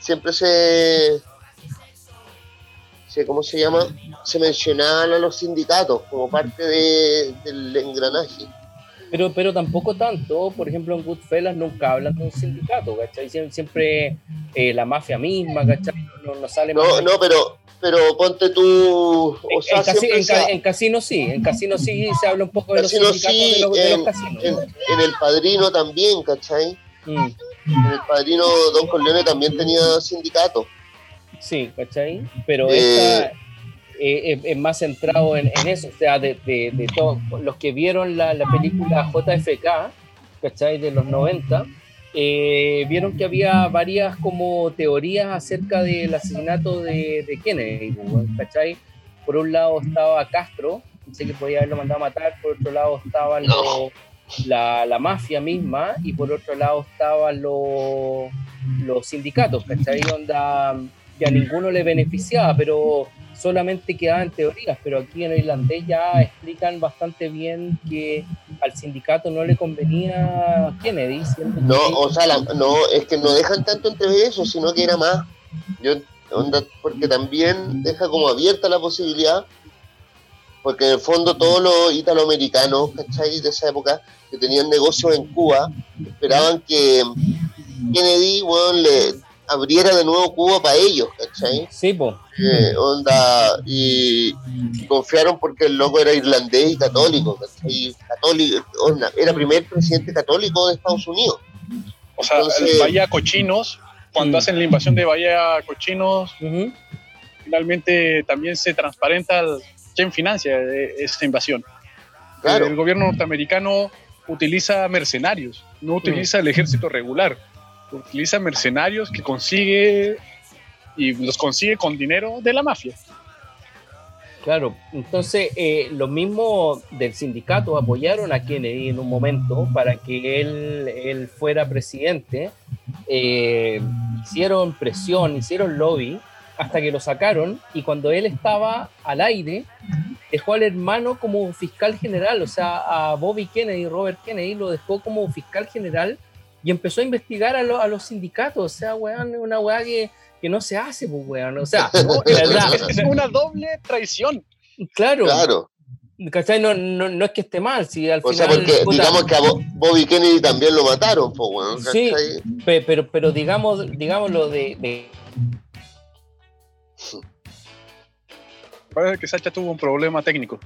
siempre se, se ¿cómo se llama? Se mencionaban a los sindicatos como parte de- del engranaje. Pero, pero tampoco tanto, por ejemplo, en Goodfellas nunca hablan de un sindicato, ¿cachai? Siem- Siempre eh, la mafia misma, ¿cachai? No, no sale No, más- no, pero pero ponte tú, o En, sea, en casi- siempre en se- ca- en casino sí, en casino sí se habla un poco de los sindicatos sí, de los, de los en- casinos. en, en El Padrino también, ¿cachai? Mm, En El Padrino Don Corleone también tenía sindicato. Sí, ¿cachai? Pero Eh, esta eh, es, es más centrado en, en eso, o sea, de, de, de todos los que vieron la, la película JFK, ¿cachai? De los 90, eh, vieron que había varias como teorías acerca del asesinato de, de Kennedy, ¿cachai? Por un lado estaba Castro, sé que podía haberlo mandado a matar, por otro lado estaba la, la mafia misma y por otro lado estaban los, los sindicatos, ¿cachai? Onda que a ninguno le beneficiaba, pero solamente quedaban teorías, pero aquí en el irlandés ya explican bastante bien que al sindicato no le convenía Kennedy. No, o sea, la- no, es que no dejan tanto entrever eso, sino que era más. Yo, onda, porque también deja como abierta la posibilidad porque en el fondo todos los italoamericanos, ¿cachai? De esa época, que tenían negocios en Cuba, esperaban que Kennedy, weón, le abriera de nuevo Cuba para ellos, ¿cachai? Sí, po. Eh, onda, y, y confiaron porque el loco era irlandés y católico, ¿cachai? Católico, onda, era primer presidente católico de Estados Unidos. O sea, Entonces- el Bahía Cochinos, cuando hacen la invasión de Bahía Cochinos, finalmente también se transparenta el- quién financia eh, esta invasión. Claro. El gobierno norteamericano utiliza mercenarios, no utiliza el ejército regular, utiliza mercenarios que consigue y los consigue con dinero de la mafia. Claro, entonces eh, los mismos del sindicato apoyaron a Kennedy en un momento para que él, él fuera presidente. Eh, hicieron presión, hicieron lobby hasta que lo sacaron y cuando él estaba al aire dejó al hermano como fiscal general, o sea, a Bobby Kennedy, Robert Kennedy lo dejó como fiscal general y empezó a investigar a, lo- a los sindicatos, o sea, weón, una weá que, que no se hace, pues, weón, o sea, Es una doble traición. claro, Claro. ¿Cachai? No, no, no es que esté mal, si al O sea, final. porque puta, digamos que a Bo- Bobby Kennedy también lo mataron, pues, weón, Sí. pero, pero digamos, digámoslo de, de- Parece que Sacha tuvo un problema técnico.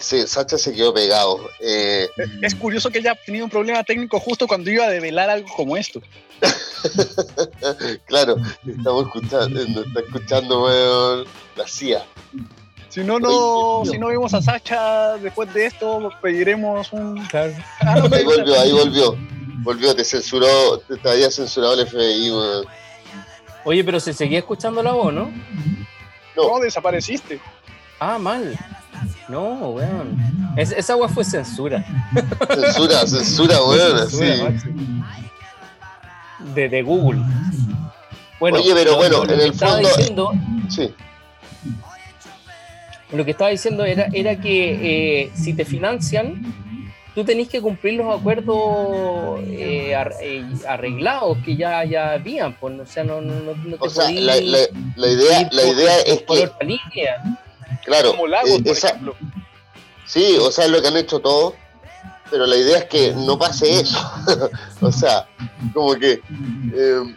Sí, Sacha se quedó pegado. Eh, Es curioso que haya tenido un problema técnico justo cuando iba a develar algo como esto. claro, estamos escuchando, nos está escuchando, weón, la CIA. Si no, no, si no vemos a Sacha después de esto, pediremos un. claro. Ah, no, Ahí volvió, ahí volvió. Volvió, te censuró, te, te había censurado el FBI, weón. Oye, pero se seguía escuchando la voz, ¿no? No, desapareciste. Ah, mal. No, weón. Es- esa agua fue censura. Censura, censura, weón, Censura, macho. De, de Google. Bueno, Oye, pero bueno, en el fondo- diciendo- Sí, lo que estaba diciendo era, era que eh, si te financian, tú tenés que cumplir los acuerdos eh, eh, arreglados que ya, ya habían. Pues, o sea, no, no, no, te o sea, la, la, la idea, la por- idea es por que, otra línea. Claro, Como Lagos, eh, por esa- ejemplo. sí, o sea, es lo que han hecho todos, pero la idea es que no pase eso. o sea, como que eh,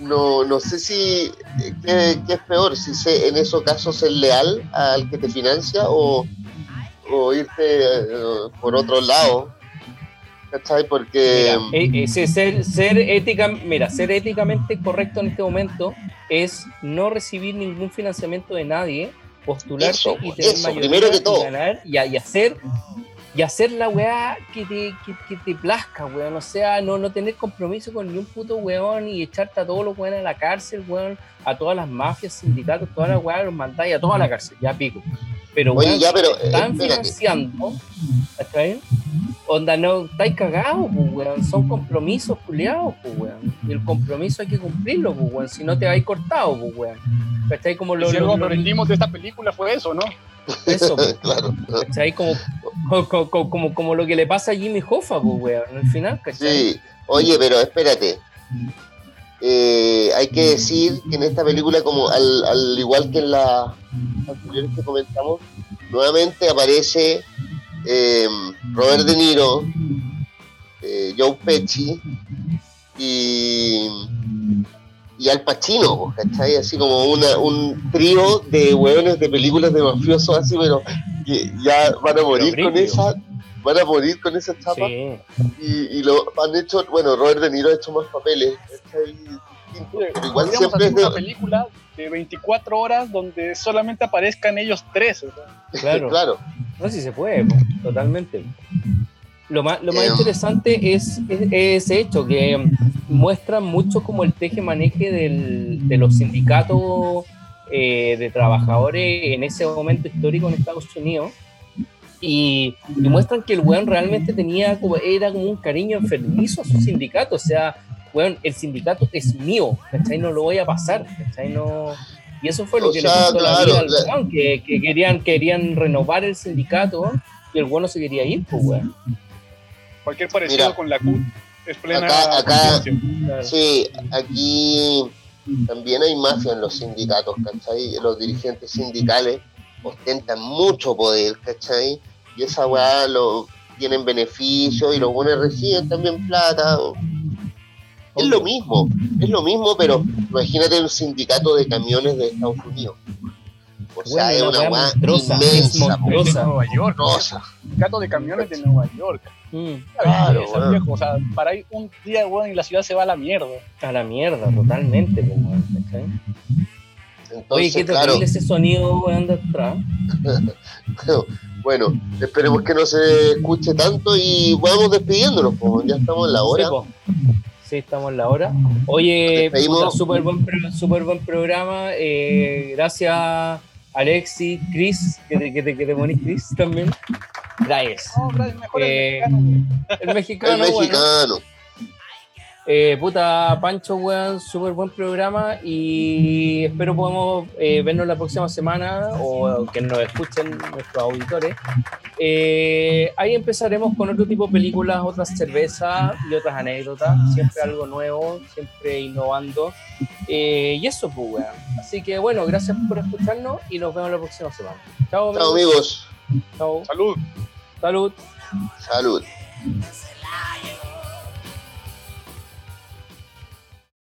no, no sé si eh, qué, qué es peor, si se, en esos casos ser leal al que te financia o, o irte eh, por otro lado. ¿Cachai? Porque Mira, eh, eh, ser, ser, ser ética, mira, ser éticamente correcto en este momento es no recibir ningún financiamiento de nadie, postularse Eso, y tener eso, mayoría primero que y ganar y hacer y hacer la weá que te, que, que te plazca, weón. O sea, no, no tener compromiso con ni un puto weón y echarte a todos los weones a la cárcel, weón, a todas las mafias, sindicatos, todas las weas, los mandáis a toda la cárcel, ya pico. Pero, Oye, weón, ya, si pero, te están eh, espérate. financiando, ¿está bien? Onda, no, estáis cagados, pues, weón. Son compromisos culiados, pues, weón. Y el compromiso hay que cumplirlo, pues, weón. Si no te vais cortado, pues, weón. ¿Cachai? Como lo, si lo- algo lo- aprendimos de esta película fue eso, ¿no? Eso, pues, claro. ¿cachai? Como, como, como, lo que le pasa a Jimmy Hoffa, pues, weón. Al final, ¿cachai? Sí, oye, pero espérate. Eh, hay que decir que en esta película, como al, al igual que en las anteriores que comentamos, nuevamente aparece eh, Robert De Niro, eh, Joe Pesci y, y Al Pacino, ¿cachai? Así como una, un trío de hueones de películas de mafiosos, así, pero que ya van a morir con esa, van a morir con esa etapa Sí. y, y lo han hecho, bueno, Robert De Niro ha hecho más papeles, pero igual Podríamos siempre hacer una de, película de 24 horas donde solamente aparezcan ellos tres. Claro. claro, No, si se puede, totalmente. Lo más, lo más Em. interesante es, es- es ese hecho, que muestra mucho como el teje-maneje del- de los sindicatos eh, de trabajadores en ese momento histórico en Estados Unidos. Y, y muestran que el weón realmente tenía como, era como un cariño enfermizo a su sindicato. O sea, weón, el sindicato es mío, ¿cachai? No lo voy a pasar, ¿cachai? No... Y eso fue lo O que sea, le costó la claro, vida al la- weón, que, que querían, querían renovar el sindicato y el weón no se quería ir, pues weón. Cualquier parecido Mira. con la CUT es plena. Acá- sí, aquí también hay mafia en los sindicatos, ¿cachai? Los dirigentes sindicales ostentan mucho poder, ¿cachai? Y esa weá lo, tienen beneficios y los buenos reciben también plata. Es lo mismo, es lo mismo, pero imagínate un sindicato de camiones de Estados Unidos. O sea, Bueno, es una weá monstruosa, es inmensa, monstruosa. de Nueva York. Monstruosa. Gato de camiones de Nueva York. Mm, Claro, Esa, weón. viejo, o sea, para ahí un día, weón, y la ciudad se va a la mierda. a la mierda, totalmente, pues, weón, Oye, qué claro, terrible ese sonido, weón, de atrás. bueno, esperemos que no se escuche tanto y vamos despidiéndonos, po. ya estamos en la hora. Sí, estamos en la hora. Oye, súper buen, súper buen programa. Eh, gracias, Alexi, Chris, que te, que te, que te ponís Chris también. Gracias. No, pero es mejor Eh, el mexicano. El mexicano, el bueno. mexicano. Eh, puta, Pancho, weón, súper buen programa y espero podamos eh, vernos la próxima semana o que nos escuchen nuestros auditores. Eh, ahí empezaremos con otro tipo de películas, otras cervezas y otras anécdotas, siempre algo nuevo, siempre innovando. Eh, y eso, pues, weón. Así que bueno, gracias por escucharnos y nos vemos la próxima semana. Chao, Chao amigos, Chao. Salud. Salud. Salud.